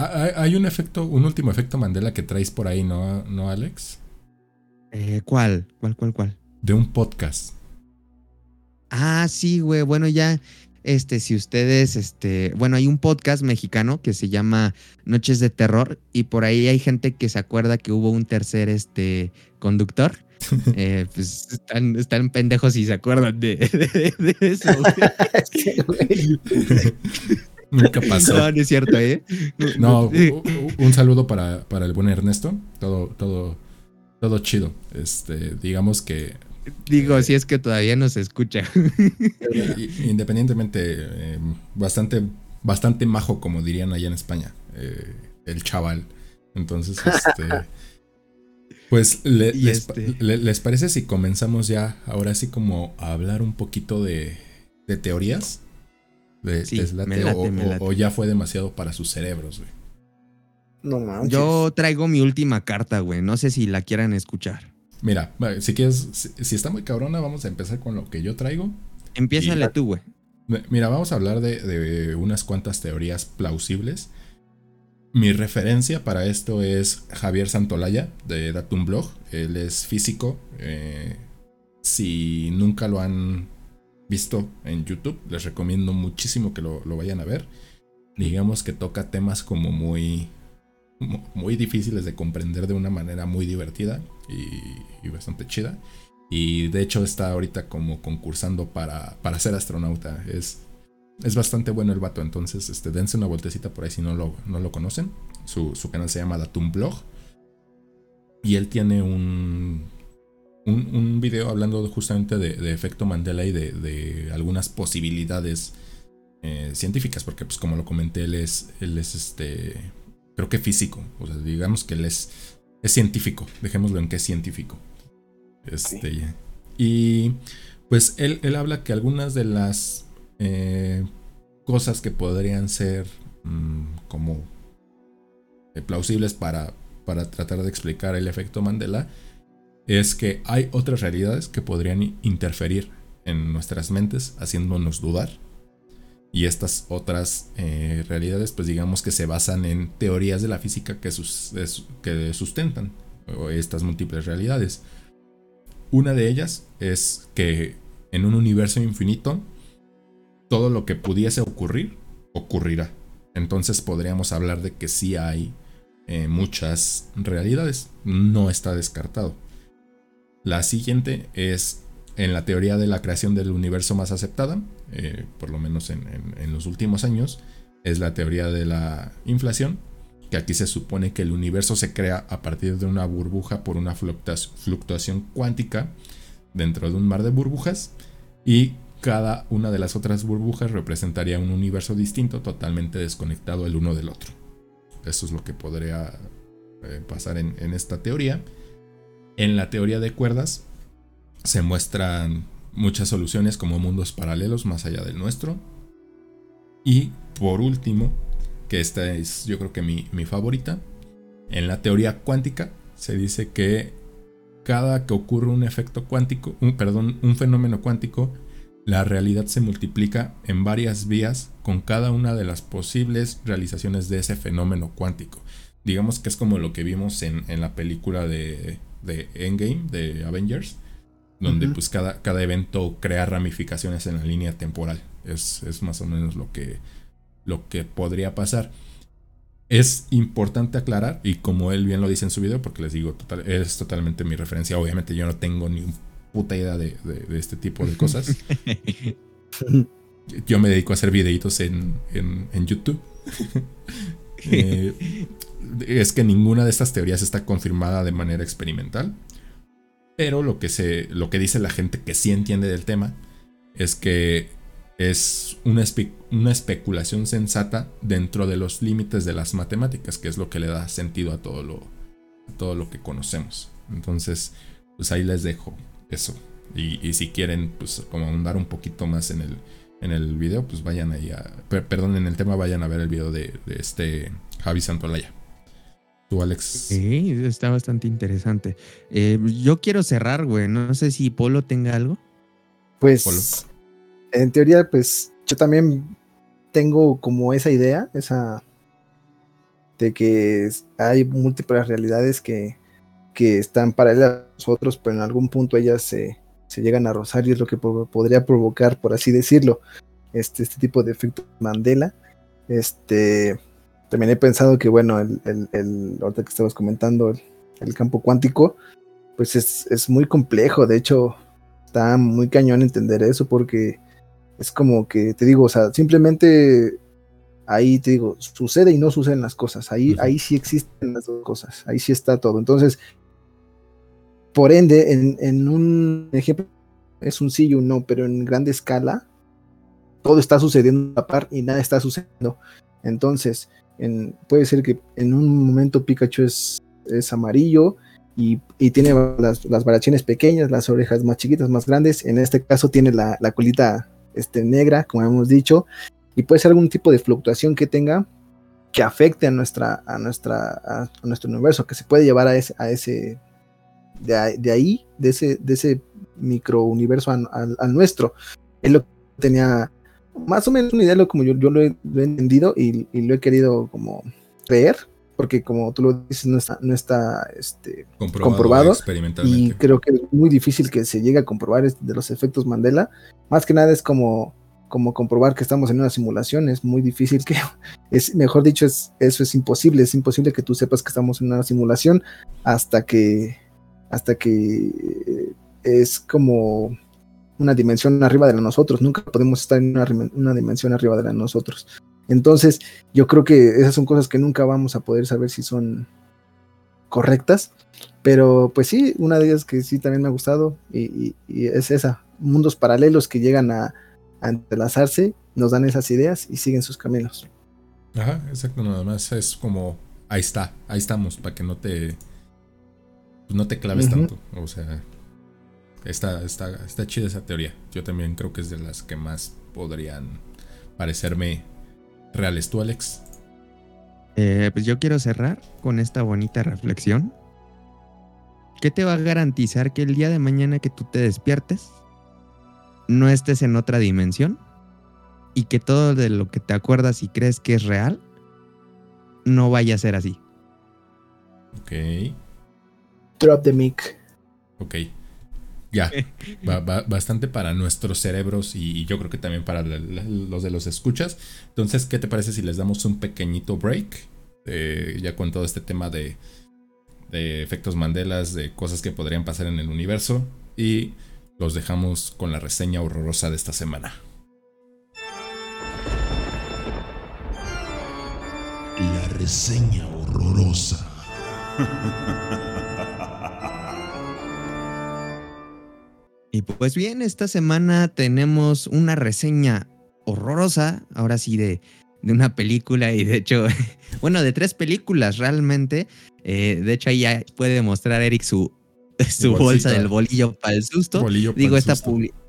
Speaker 1: Ah, Hay, hay un efecto, un último efecto Mandela que traes por ahí, ¿no, ¿no Alex?
Speaker 2: Eh, ¿Cuál? ¿Cuál, cuál, cuál?
Speaker 1: De un podcast.
Speaker 2: Ah, sí, güey. Bueno, ya, este, si ustedes, este, bueno, hay un podcast mexicano que se llama Noches de Terror y por ahí hay gente que se acuerda que hubo un tercer, este, conductor. Eh, pues están, están pendejos y se acuerdan de, de- de eso. güey.
Speaker 1: Nunca pasó.
Speaker 2: No, no es cierto, ¿eh?
Speaker 1: No, un saludo para, para el buen Ernesto. Todo, todo, todo chido. Este, digamos que
Speaker 2: Digo, si es que todavía no se escucha.
Speaker 1: independientemente, eh, bastante, bastante majo, como dirían allá en España, eh, el chaval. Entonces, este, pues, le- les,
Speaker 2: este-
Speaker 1: le- les parece si comenzamos ya, ahora sí, como a hablar un poquito de, de teorías? De,
Speaker 2: Sí,
Speaker 1: ¿les late?
Speaker 2: me late,
Speaker 1: o,
Speaker 2: me
Speaker 1: o-
Speaker 2: late.
Speaker 1: o ya fue demasiado para sus cerebros, güey.
Speaker 3: No manches.
Speaker 2: Yo traigo mi última carta, güey. No sé si la quieran escuchar.
Speaker 1: Mira, si quieres, si, si está muy cabrona, vamos a empezar con lo que yo traigo.
Speaker 2: Empiézale
Speaker 1: Y-
Speaker 2: tú, güey.
Speaker 1: Mi- Mira, vamos a hablar de, de unas cuantas teorías plausibles. Mi referencia para esto es Javier Santolaya de Datum Blog. Él es físico. eh, si nunca lo han visto en YouTube, les recomiendo muchísimo que lo, lo vayan a ver. Digamos que toca temas como muy, mu- muy difíciles de comprender de una manera muy divertida y, y bastante chida. Y de hecho está ahorita como concursando para, para ser astronauta. Es, es bastante bueno el vato, entonces este, dense una vueltecita por ahí si no lo, no lo conocen. Su, su canal se llama Datum Blog. Y él tiene un, un, video hablando justamente de, efecto Mandela y de, algunas posibilidades eh, científicas, porque pues como lo comenté, él es, él es este, creo que físico, o sea, digamos que él es, es científico, dejémoslo en que es científico. Este, Y pues él, él, habla que algunas de las eh, cosas que podrían ser mm, como eh, plausibles para, para tratar de explicar el efecto Mandela es que hay otras realidades que podrían interferir en nuestras mentes haciéndonos dudar. Y estas otras eh, realidades, pues digamos que se basan en teorías de la física que, que sustentan estas múltiples realidades. Una de ellas es que en un universo infinito, todo lo que pudiese ocurrir, ocurrirá. Entonces podríamos hablar de que sí hay eh, muchas realidades. No está descartado. La siguiente es en la teoría de la creación del universo más aceptada, eh, por lo menos en, los últimos años, es la teoría de la inflación, que aquí se supone que el universo se crea a partir de una burbuja por una fluctuación cuántica dentro de un mar de burbujas y cada una de las otras burbujas representaría un universo distinto totalmente desconectado el uno del otro. Eso es lo que podría eh, pasar en, esta teoría. En la teoría de cuerdas se muestran muchas soluciones como mundos paralelos más allá del nuestro. Y por último, que esta es yo creo que mi, favorita, en la teoría cuántica se dice que cada que ocurre un efecto cuántico, un, perdón, un fenómeno cuántico, la realidad se multiplica en varias vías con cada una de las posibles realizaciones de ese fenómeno cuántico. Digamos que es como lo que vimos en, la película de, Endgame, de Avengers, donde pues cada, cada, evento crea ramificaciones en la línea temporal. Es, más o menos lo que, lo que podría pasar. Es importante aclarar, y como él bien lo dice en su video, porque les digo, es totalmente mi referencia. Obviamente yo no tengo ni puta idea de, este tipo de cosas. Yo me dedico a hacer videitos en, en, YouTube. Eh, es que ninguna de estas teorías está confirmada de manera experimental. Pero lo que, se, lo que dice la gente que sí entiende del tema es que es una, una especulación sensata dentro de los límites de las matemáticas, que es lo que le da sentido a todo lo, todo lo que conocemos. Entonces, pues ahí les dejo eso. Y, si quieren, pues, como ahondar un poquito más en el, en el video, pues vayan ahí a. perdón, en el tema, vayan a ver el video de, este Javi Santolaya. Tú, Alex.
Speaker 2: Sí, está bastante interesante. Eh, yo quiero cerrar, güey. No sé si Polo tenga algo.
Speaker 3: Pues. En teoría, pues yo también tengo como esa idea, esa. de que hay múltiples realidades que que están paralelas a nosotros, pero en algún punto ellas se, llegan a rozar y es lo que podría provocar, por así decirlo, este, este tipo de efecto Mandela. Este, también he pensado que, bueno, el, el, ahorita que estabas comentando, el, campo cuántico, pues es, es, muy complejo, de hecho, está muy cañón entender eso porque es como que, te digo, o sea, simplemente ahí te digo, sucede y no suceden las cosas, ahí, ahí sí existen las dos cosas, ahí sí está todo. Entonces, por ende, en, un ejemplo es un sí y un no, pero en grande escala, todo está sucediendo a par y nada está sucediendo. Entonces, puede ser que en un momento Pikachu es, amarillo y, tiene las, las, pequeñas, las orejas más chiquitas, más grandes. En este caso tiene la, colita este, negra, como hemos dicho, y puede ser algún tipo de fluctuación que tenga que afecte a a, nuestro universo que se puede llevar a ese a ese de, ahí, de ese, de ese microuniverso al, nuestro. Es lo que tenía más o menos una idea, lo, como yo, yo lo, he, entendido y, lo he querido como creer, porque como tú lo dices, no está, no está este, comprobado, y creo que es muy difícil que se llegue a comprobar de los efectos Mandela. Más que nada es como, como comprobar que estamos en una simulación, es muy difícil que, es mejor dicho, es, eso es imposible, es imposible que tú sepas que estamos en una simulación hasta que hasta que es como una dimensión arriba de nosotros, nunca podemos estar en una, dimensión arriba de la nosotros. Entonces, yo creo que esas son cosas que nunca vamos a poder saber si son correctas. Pero pues sí, una de ellas que sí también me ha gustado y, es esa, mundos paralelos que llegan a, a entrelazarse, nos dan esas ideas y siguen sus caminos.
Speaker 1: Ajá, exacto, nada más es como, ahí está, ahí estamos, para que no te, no te claves tanto, o sea, está, está, está chida esa teoría, yo también creo que es de las que más podrían parecerme reales. ¿Tú, Alex?
Speaker 2: Eh, pues yo quiero cerrar con esta bonita reflexión. ¿Qué te va a garantizar que el día de mañana que tú te despiertes no estés en otra dimensión y que todo de lo que te acuerdas y crees que es real no vaya a ser así.
Speaker 1: Ok.
Speaker 3: Drop the mic.
Speaker 1: Ok. Ya. bastante para nuestros cerebros y, yo creo que también para los de los escuchas. Entonces, ¿qué te parece si les damos un pequeñito break? Eh, ya con todo este tema de, de efectos Mandelas, de cosas que podrían pasar en el universo. Y los dejamos con la reseña horrorosa de esta semana.
Speaker 4: La reseña horrorosa.
Speaker 2: Y pues bien, esta semana tenemos una reseña horrorosa, ahora sí de, de una película y de hecho, bueno, de tres películas realmente. Eh, de hecho ahí ya puede mostrar Eric su su bolsa del bolillo para el susto. Digo, esta,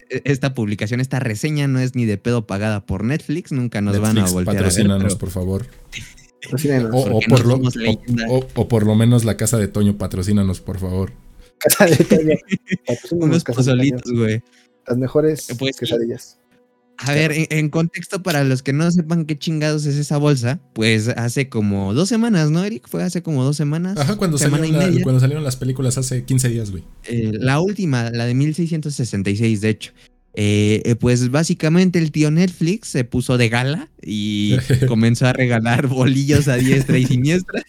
Speaker 2: esta publicación, esta reseña no es ni de pedo pagada por Netflix, nunca nos van a volver
Speaker 1: patrocínanos, por favor. O, por lo, o, por lo, menos la casa de Toño, patrocínanos, por favor.
Speaker 3: Casa de.
Speaker 2: Unos pozolitos, güey.
Speaker 3: Las mejores pues, quesadillas.
Speaker 2: A ver, en, contexto para los que no sepan qué chingados es esa bolsa, pues hace como dos semanas, ¿no, Eric? Fue hace como dos semanas.
Speaker 1: Ajá, cuando, salieron, cuando salieron las películas hace 15 días, güey.
Speaker 2: Eh, la última, la de 1666, de hecho. Eh, eh, pues básicamente el tío Netflix se puso de gala y comenzó a regalar bolillos a diestra y siniestra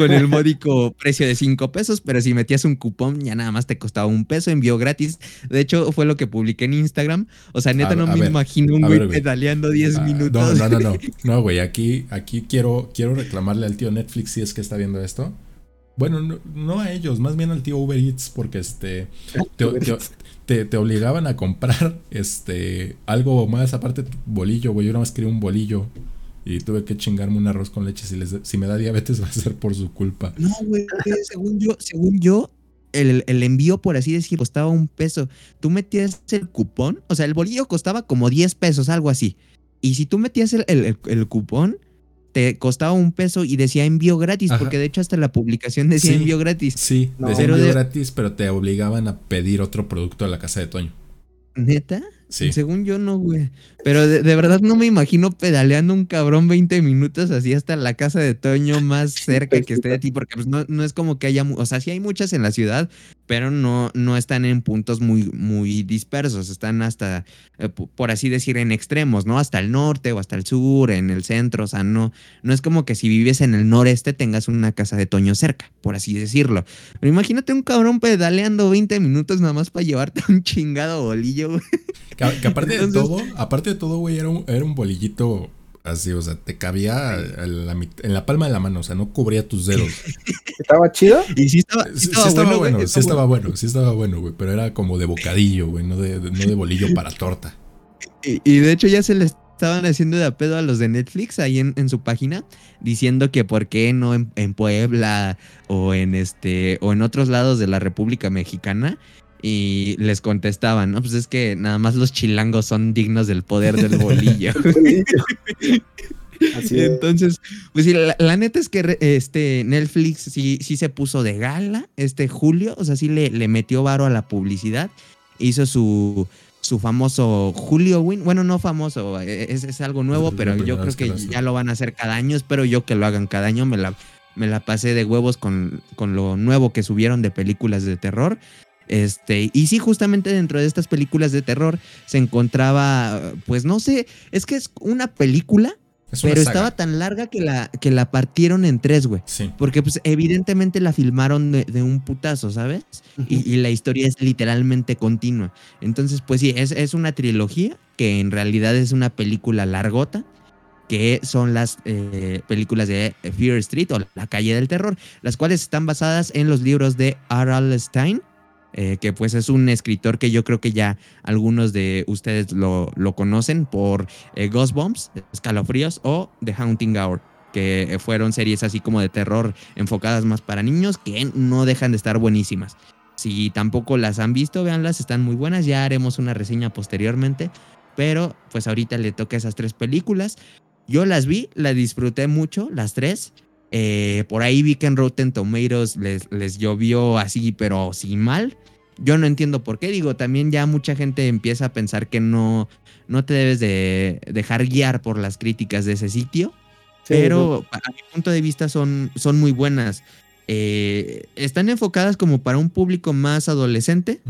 Speaker 2: con el módico precio de 5 pesos, pero si metías un cupón ya nada más te costaba un peso, envío gratis. De hecho, fue lo que publiqué en Instagram. O sea, neta, no me imagino un güey pedaleando 10 ah, minutos.
Speaker 1: No, no, no, no. No, güey, aquí, aquí quiero, quiero reclamarle al tío Netflix si es que está viendo esto. Bueno, no, a ellos, más bien al tío Uber Eats, porque este te, te, obligaban a comprar este algo más aparte bolillo, güey. Yo nada más quería un bolillo. Y tuve que chingarme un arroz con leche. Si, les, si me da diabetes va a ser por su culpa.
Speaker 2: No, güey, según yo, según yo, el, envío, por así decir, costaba un peso. Tú metías el cupón, o sea, el bolillo costaba como 10 pesos, algo así. Y si tú metías el, cupón, te costaba un peso y decía envío gratis, porque de hecho hasta la publicación decía envío gratis.
Speaker 1: Sí, decía envío gratis, pero te obligaban a pedir otro producto a la casa de Toño.
Speaker 2: ¿Neta? Según yo no, güey. Pero de, verdad no me imagino pedaleando un cabrón 20 minutos así hasta la casa de Toño más cerca que esté de ti, porque pues no, no es como que haya, o sea, sí hay muchas en la ciudad, pero no, no están en puntos muy, muy dispersos, están hasta, eh, por así decir, en extremos, ¿no? Hasta el norte o hasta el sur, en el centro, o sea, no, no es como que si vives en el noreste tengas una casa de Toño cerca, por así decirlo. Pero imagínate un cabrón pedaleando 20 minutos nada más para llevarte un chingado bolillo, güey.
Speaker 1: Que, aparte de todo, aparte de todo, güey, era un, era un bolillito así, o sea, te cabía en la, palma de la mano, o sea, no cubría tus dedos.
Speaker 3: ¿Estaba chido?
Speaker 2: Y sí estaba,
Speaker 1: sí, estaba, bueno, sí estaba bueno, sí estaba bueno, güey, pero era como de bocadillo, güey, no de, no de bolillo para torta.
Speaker 2: Y, de hecho ya se le estaban haciendo de a pedo a los de Netflix ahí en, en su página, diciendo que por qué no en, en Puebla o en este o en otros lados de la República Mexicana y les contestaban, no, pues es que nada más los chilangos son dignos del poder del bolillo. Así Entonces, pues sí, la, neta es que este Netflix sí, sí se puso de gala este julio, o sea, sí le, le metió varo a la publicidad, hizo su, su famoso Julio Win, bueno, no famoso, e, es, es algo nuevo, pero yo creo que, ya lo van a hacer cada año, espero yo que lo hagan cada año, me la, me la pasé de huevos con, con lo nuevo que subieron de películas de terror. Este, y sí, justamente dentro de estas películas de terror se encontraba, pues no sé, es que es una película, pero estaba tan larga que la, que la partieron en tres, güey.
Speaker 1: Sí.
Speaker 2: Porque pues evidentemente la filmaron de, un putazo, ¿sabes? y, la historia es literalmente continua. Entonces, pues sí, es, es una trilogía que en realidad es una película largota que son las eh, películas de Fear Street o La calle del terror, las cuales están basadas en los libros de R.L. Stein, eh, que pues es un escritor que yo creo que ya algunos de ustedes lo, lo conocen por eh, Ghost Bombs, Escalofríos o The Haunting Hour, que fueron series así como de terror enfocadas más para niños que no dejan de estar buenísimas. Si tampoco las han visto, véanlas, están muy buenas, ya haremos una reseña posteriormente, pero pues ahorita le toca esas tres películas. Yo las vi, las disfruté mucho, las tres. Eh, por ahí vi que en Rotten Tomatoes les, les llovió así, pero sin mal. Yo no entiendo por qué. Digo, también ya mucha gente empieza a pensar que no, no te debes de dejar guiar por las críticas de ese sitio. pero a mi punto de vista son, son muy buenas. Eh, están enfocadas como para un público más adolescente.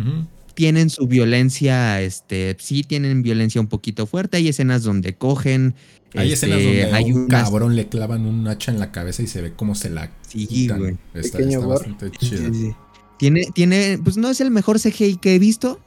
Speaker 2: Tienen su violencia, este, sí tienen violencia un poquito fuerte. Hay escenas donde cogen,
Speaker 1: hay
Speaker 2: este,
Speaker 1: escenas donde a
Speaker 2: hay
Speaker 1: un
Speaker 2: unas-
Speaker 1: cabrón le clavan un hacha en la cabeza y se ve cómo se la
Speaker 2: Sí,
Speaker 1: quitan.
Speaker 2: güey.
Speaker 1: Está, bastante chido.
Speaker 2: Sí, sí. Tiene, tiene, pues no es el mejor CGI que he visto,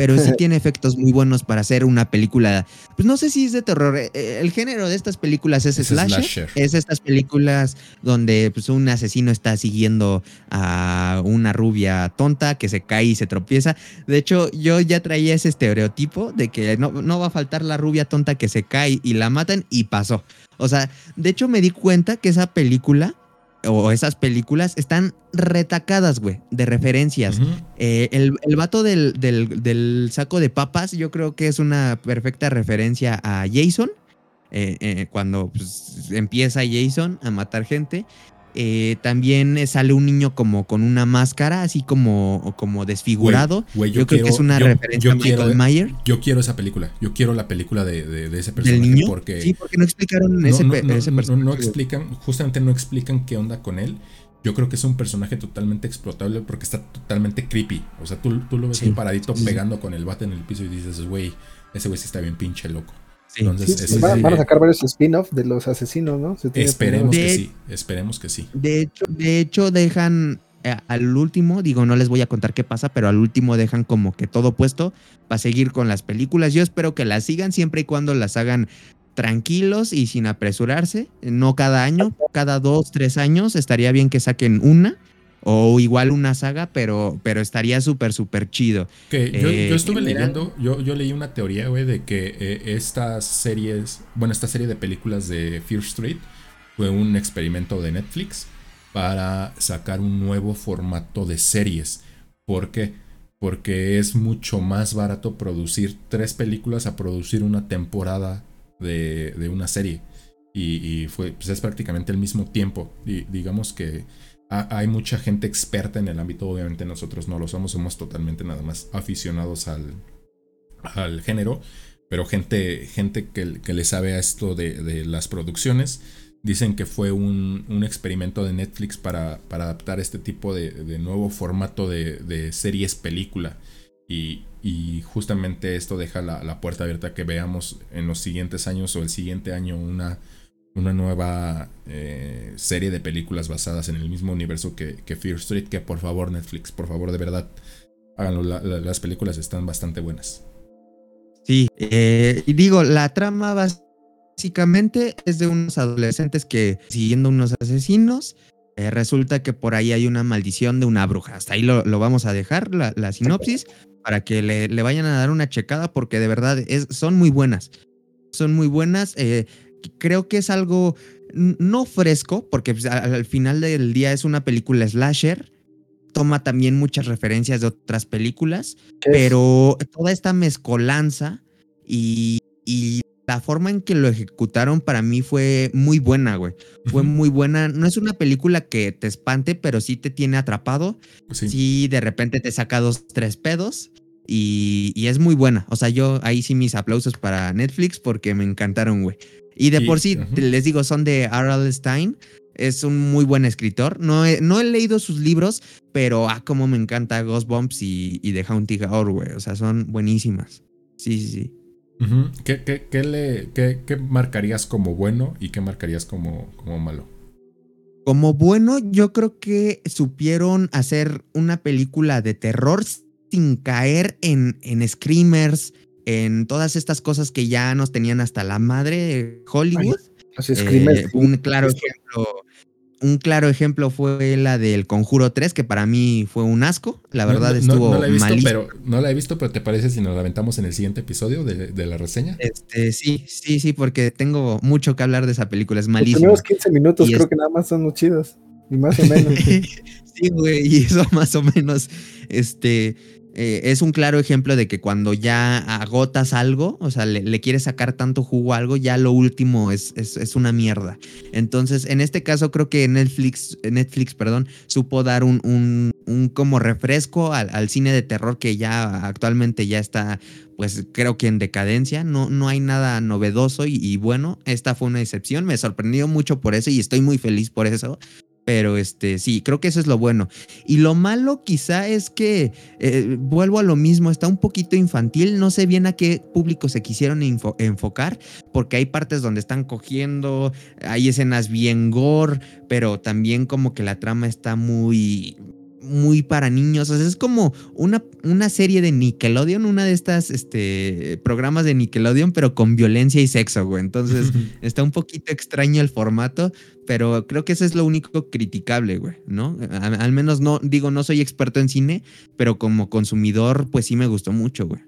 Speaker 2: pero sí tiene efectos muy buenos para hacer una película. Pues no sé si es de terror. eh, eh, El género de estas películas es
Speaker 1: Es
Speaker 2: slasher.
Speaker 1: slasher.
Speaker 2: Es estas películas donde pues, un asesino está siguiendo a una rubia tonta que se cae y se tropieza. De hecho, yo ya traía ese estereotipo de que no, no va a faltar la rubia tonta que se cae y la matan y pasó. O sea, de hecho me di cuenta que esa película o esas películas están retacadas, güey, de referencias. Eh, el, el vato del, del- del saco de papas, yo creo que es una perfecta referencia a Jason. eh, eh, cuando pues, empieza Jason a matar gente. Eh, también eh, sale un niño como con una máscara, así como, como desfigurado. Yo, creo que es una
Speaker 1: yo-
Speaker 2: referencia
Speaker 1: yo
Speaker 2: a Michael
Speaker 1: quiero-
Speaker 2: Mayer.
Speaker 1: Yo quiero esa película. Yo quiero la película de, de- de ese
Speaker 2: ¿Del
Speaker 1: personaje
Speaker 2: niño?
Speaker 1: porque
Speaker 2: sí, porque no explicaron
Speaker 1: no,
Speaker 2: ese,
Speaker 1: no-
Speaker 2: pe-
Speaker 1: no-
Speaker 2: ese
Speaker 1: no-
Speaker 2: personaje.
Speaker 1: no explican, justamente no explican qué onda con él. Yo creo que es un personaje totalmente explotable porque está totalmente creepy. O sea, tú, tú lo ves
Speaker 2: Sí,
Speaker 1: ahí paradito
Speaker 2: sí, sí.
Speaker 1: pegando con el bate en el piso y dices, güey, ese güey sí está bien pinche loco.
Speaker 2: Sí.
Speaker 1: Entonces,
Speaker 3: Sí,
Speaker 1: ese-
Speaker 3: van, a sacar varios spin-off de los asesinos, ¿no? Se tiene
Speaker 1: esperemos que
Speaker 2: De-
Speaker 1: sí, esperemos que sí.
Speaker 2: De hecho, de hecho dejan eh, al último, digo, no les voy a contar qué pasa, pero al último dejan como que todo puesto para seguir con las películas. Yo espero que las sigan siempre y cuando las hagan tranquilos y sin apresurarse, no cada año, cada dos, tres años, estaría bien que saquen una o igual una saga, pero, pero estaría súper, súper chido.
Speaker 1: Que yo,
Speaker 2: Eh,
Speaker 1: yo estuve
Speaker 2: en general-
Speaker 1: leyendo, yo, yo leí una teoría, güey, de que eh, estas series, bueno, esta serie de películas de Fear Street fue un experimento de Netflix para sacar un nuevo formato de series. ¿Por qué? Porque es mucho más barato producir tres películas a producir una temporada de, de una serie. Y, y fue, pues es prácticamente el mismo tiempo. Y digamos que ha- hay mucha gente experta en el ámbito, obviamente nosotros no lo somos, somos totalmente nada más aficionados al, al género, pero gente, gente que, que le sabe a esto de, de las producciones, dicen que fue un, un experimento de Netflix para, para adaptar este tipo de, de nuevo formato de, de series película. Y, y justamente esto deja la, la puerta abierta que veamos en los siguientes años o el siguiente año una, una nueva eh, serie de películas basadas en el mismo universo que, que Fear Street. Que por favor, Netflix, por favor, de verdad, háganlo. La- la- las películas están bastante buenas.
Speaker 2: Sí, eh, y digo, la trama básicamente es de unos adolescentes que siguiendo unos asesinos, eh, resulta que por ahí hay una maldición de una bruja. Hasta ahí lo, lo vamos a dejar, la, la sinopsis, para que le, le vayan a dar una checada porque de verdad es, son muy buenas. Son muy buenas. Creo que es algo no fresco, porque pues, al, al final del día es una película slasher. Toma también muchas referencias de otras películas, pero toda esta mezcolanza y, y la forma en que lo ejecutaron para mí fue muy buena, güey. Fue muy buena. No es una película que te espante, pero sí te tiene atrapado.
Speaker 1: Sí.
Speaker 2: Sí, de repente te saca dos, tres pedos. Y, y es muy buena. O sea, yo ahí sí mis aplausos para Netflix porque me encantaron, güey. Y de por sí, les digo, son de R.L. Stein. Es un muy buen escritor. No he, no he leído sus libros, pero ah, como me encanta Ghost Bumps y, y The Haunting Hour, güey. O sea, son buenísimas. Sí, sí, sí.
Speaker 1: ¿Qué, qué- qué le, qué- qué marcarías como bueno y qué marcarías como, como malo?
Speaker 2: Como bueno, yo creo que supieron hacer una película de terror sin caer en, en screamers, en todas estas cosas que ya nos tenían hasta la madre Hollywood.
Speaker 3: Así es, Scream
Speaker 2: Eh, un claro ejemplo. Un claro ejemplo fue la del Conjuro 3, que para mí fue un asco. La verdad
Speaker 1: no,
Speaker 2: estuvo
Speaker 1: no la he visto,
Speaker 2: malísimo.
Speaker 1: pero no la he visto, pero ¿te parece si nos la aventamos en el siguiente episodio de, de la reseña?
Speaker 2: Este, sí, sí, sí, porque tengo mucho que hablar de esa película. Es
Speaker 3: Los
Speaker 2: malísima.
Speaker 3: primeros 15 minutos
Speaker 2: Y
Speaker 3: creo
Speaker 2: es-
Speaker 3: que nada más son muy chidos. Y más o menos.
Speaker 2: Sí, güey, y eso más o menos, este, eh, es un claro ejemplo de que cuando ya agotas algo, o sea, le, quieres sacar tanto jugo a algo, ya lo último es, es, es una mierda. Entonces, en este caso, creo que Netflix, Netflix, perdón, supo dar un, un, un como refresco al, al cine de terror que ya actualmente ya está, pues creo que en decadencia, no, no hay nada novedoso y, y bueno, esta fue una excepción, me sorprendió mucho por eso y estoy muy feliz por eso. Pero este, sí, creo que eso es lo bueno. Y lo malo quizá es que eh, vuelvo a lo mismo, está un poquito infantil, no sé bien a qué público se quisieron enfocar, porque hay partes donde están cogiendo, hay escenas bien gore, pero también como que la trama está muy muy para niños, o sea, es como una, una serie de Nickelodeon, una de estas este, programas de Nickelodeon, pero con violencia y sexo, güey. Entonces, está un poquito extraño el formato, pero creo que eso es lo único criticable, güey, ¿no? Al menos no, digo, no soy experto en cine, pero como consumidor, pues sí me gustó mucho, güey.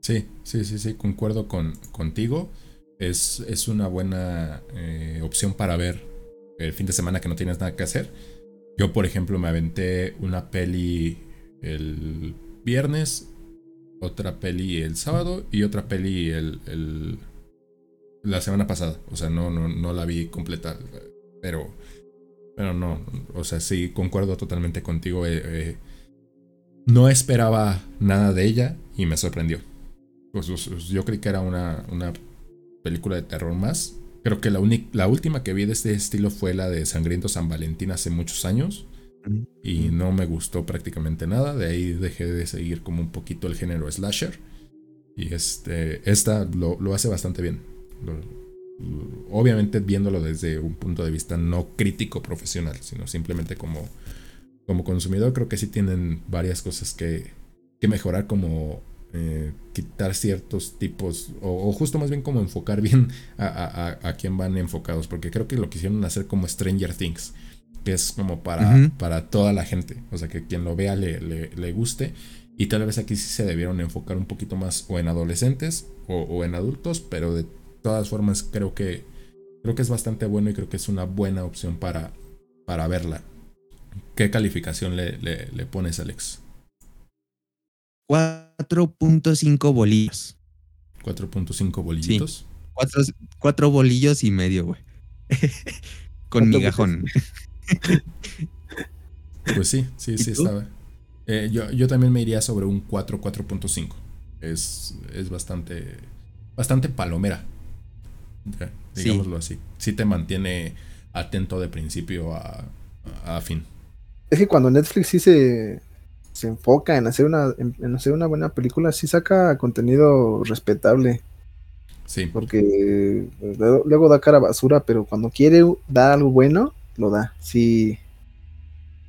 Speaker 1: Sí, sí, sí, sí, concuerdo con, contigo. Es, es una buena eh, opción para ver el fin de semana que no tienes nada que hacer. Yo, por ejemplo, me aventé una peli el viernes, otra peli el sábado y otra peli el, la semana pasada. O sea, no, no, no la vi completa, pero, pero no, o sea, sí, concuerdo totalmente contigo. eh, eh, no esperaba nada de ella y me sorprendió. Pues, pues, yo creí que era una, una película de terror más. Creo que la, la última que vi de este estilo fue la de Sangriento San Valentín hace muchos años. Y no me gustó prácticamente nada. De ahí dejé de seguir como un poquito el género slasher. Y este, esta lo, lo hace bastante bien. Lo- lo- obviamente viéndolo desde un punto de vista no crítico profesional, sino simplemente como, como consumidor, creo que sí tienen varias cosas que, que mejorar, como eh, quitar ciertos tipos, o, o justo más bien como enfocar bien a, a, a- quién van enfocados, porque creo que lo quisieron hacer como Stranger Things, que es como para, para toda la gente, o sea, que quien lo vea le, le, le guste. Y tal vez aquí sí se debieron enfocar un poquito más o en adolescentes o, o en adultos, pero de todas formas creo que creo que es bastante bueno y creo que es una buena opción para, para verla. ¿Qué calificación le, le, le pones, Alex?
Speaker 2: 4.5 bolillos.
Speaker 1: 4.5 bolillitos.
Speaker 2: Cuatro, cuatro bolillos y medio, güey. Con
Speaker 1: ¿Cuánto
Speaker 2: migajón.
Speaker 1: Pues sí, sí,
Speaker 2: ¿Y
Speaker 1: sí
Speaker 2: tú?
Speaker 1: estaba. Eh, yo, yo también me iría sobre un 4, 4.5. Es, es bastante, bastante palomera. Ya,
Speaker 2: Sí.
Speaker 1: digámoslo así. Sí te mantiene atento de principio a, a fin.
Speaker 3: Es que cuando Netflix sí se, se enfoca en hacer una en, en hacer una buena película, sí saca contenido respetable.
Speaker 1: Sí.
Speaker 3: Porque eh, luego, luego da cara basura, pero cuando quiere dar algo bueno, lo da. Sí,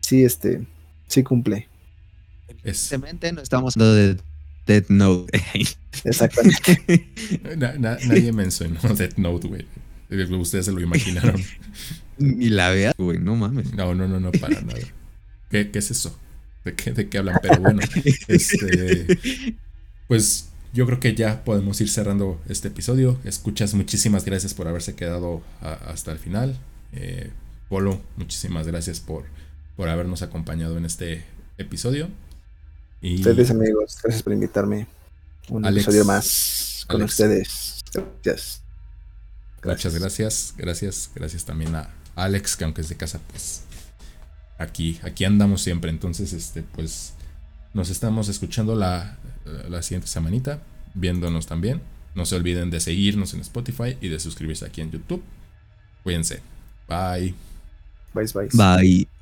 Speaker 3: sí, este, sí cumple.
Speaker 2: Evidentemente no estamos hablando de Death Note.
Speaker 3: Exactamente.
Speaker 1: Na- na- nadie mencionó Death Note, güey. Ustedes se lo imaginaron.
Speaker 2: Ni la veas, güey, no mames.
Speaker 1: No, no, no, no, para nada. ¿Qué, qué es eso? ¿De qué, ¿De qué hablan? Pero bueno, este, pues yo creo que ya podemos ir cerrando este episodio. Escuchas, muchísimas gracias por haberse quedado a- hasta el final. Eh, Polo, muchísimas gracias por, por habernos acompañado en este episodio. Y
Speaker 3: Ustedes, amigos, gracias por invitarme. Un
Speaker 1: Alex.
Speaker 3: episodio más con
Speaker 1: Alex.
Speaker 3: ustedes. Gracias.
Speaker 1: Muchas gracias, gracias, gracias también a Alex, que aunque es de casa, pues aquí, aquí andamos siempre. Entonces, este, pues nos estamos escuchando la, la siguiente semanita, viéndonos también. No se olviden de seguirnos en Spotify y de suscribirse aquí en YouTube. Cuídense. Bye.
Speaker 3: Bye, bye.
Speaker 2: Bye.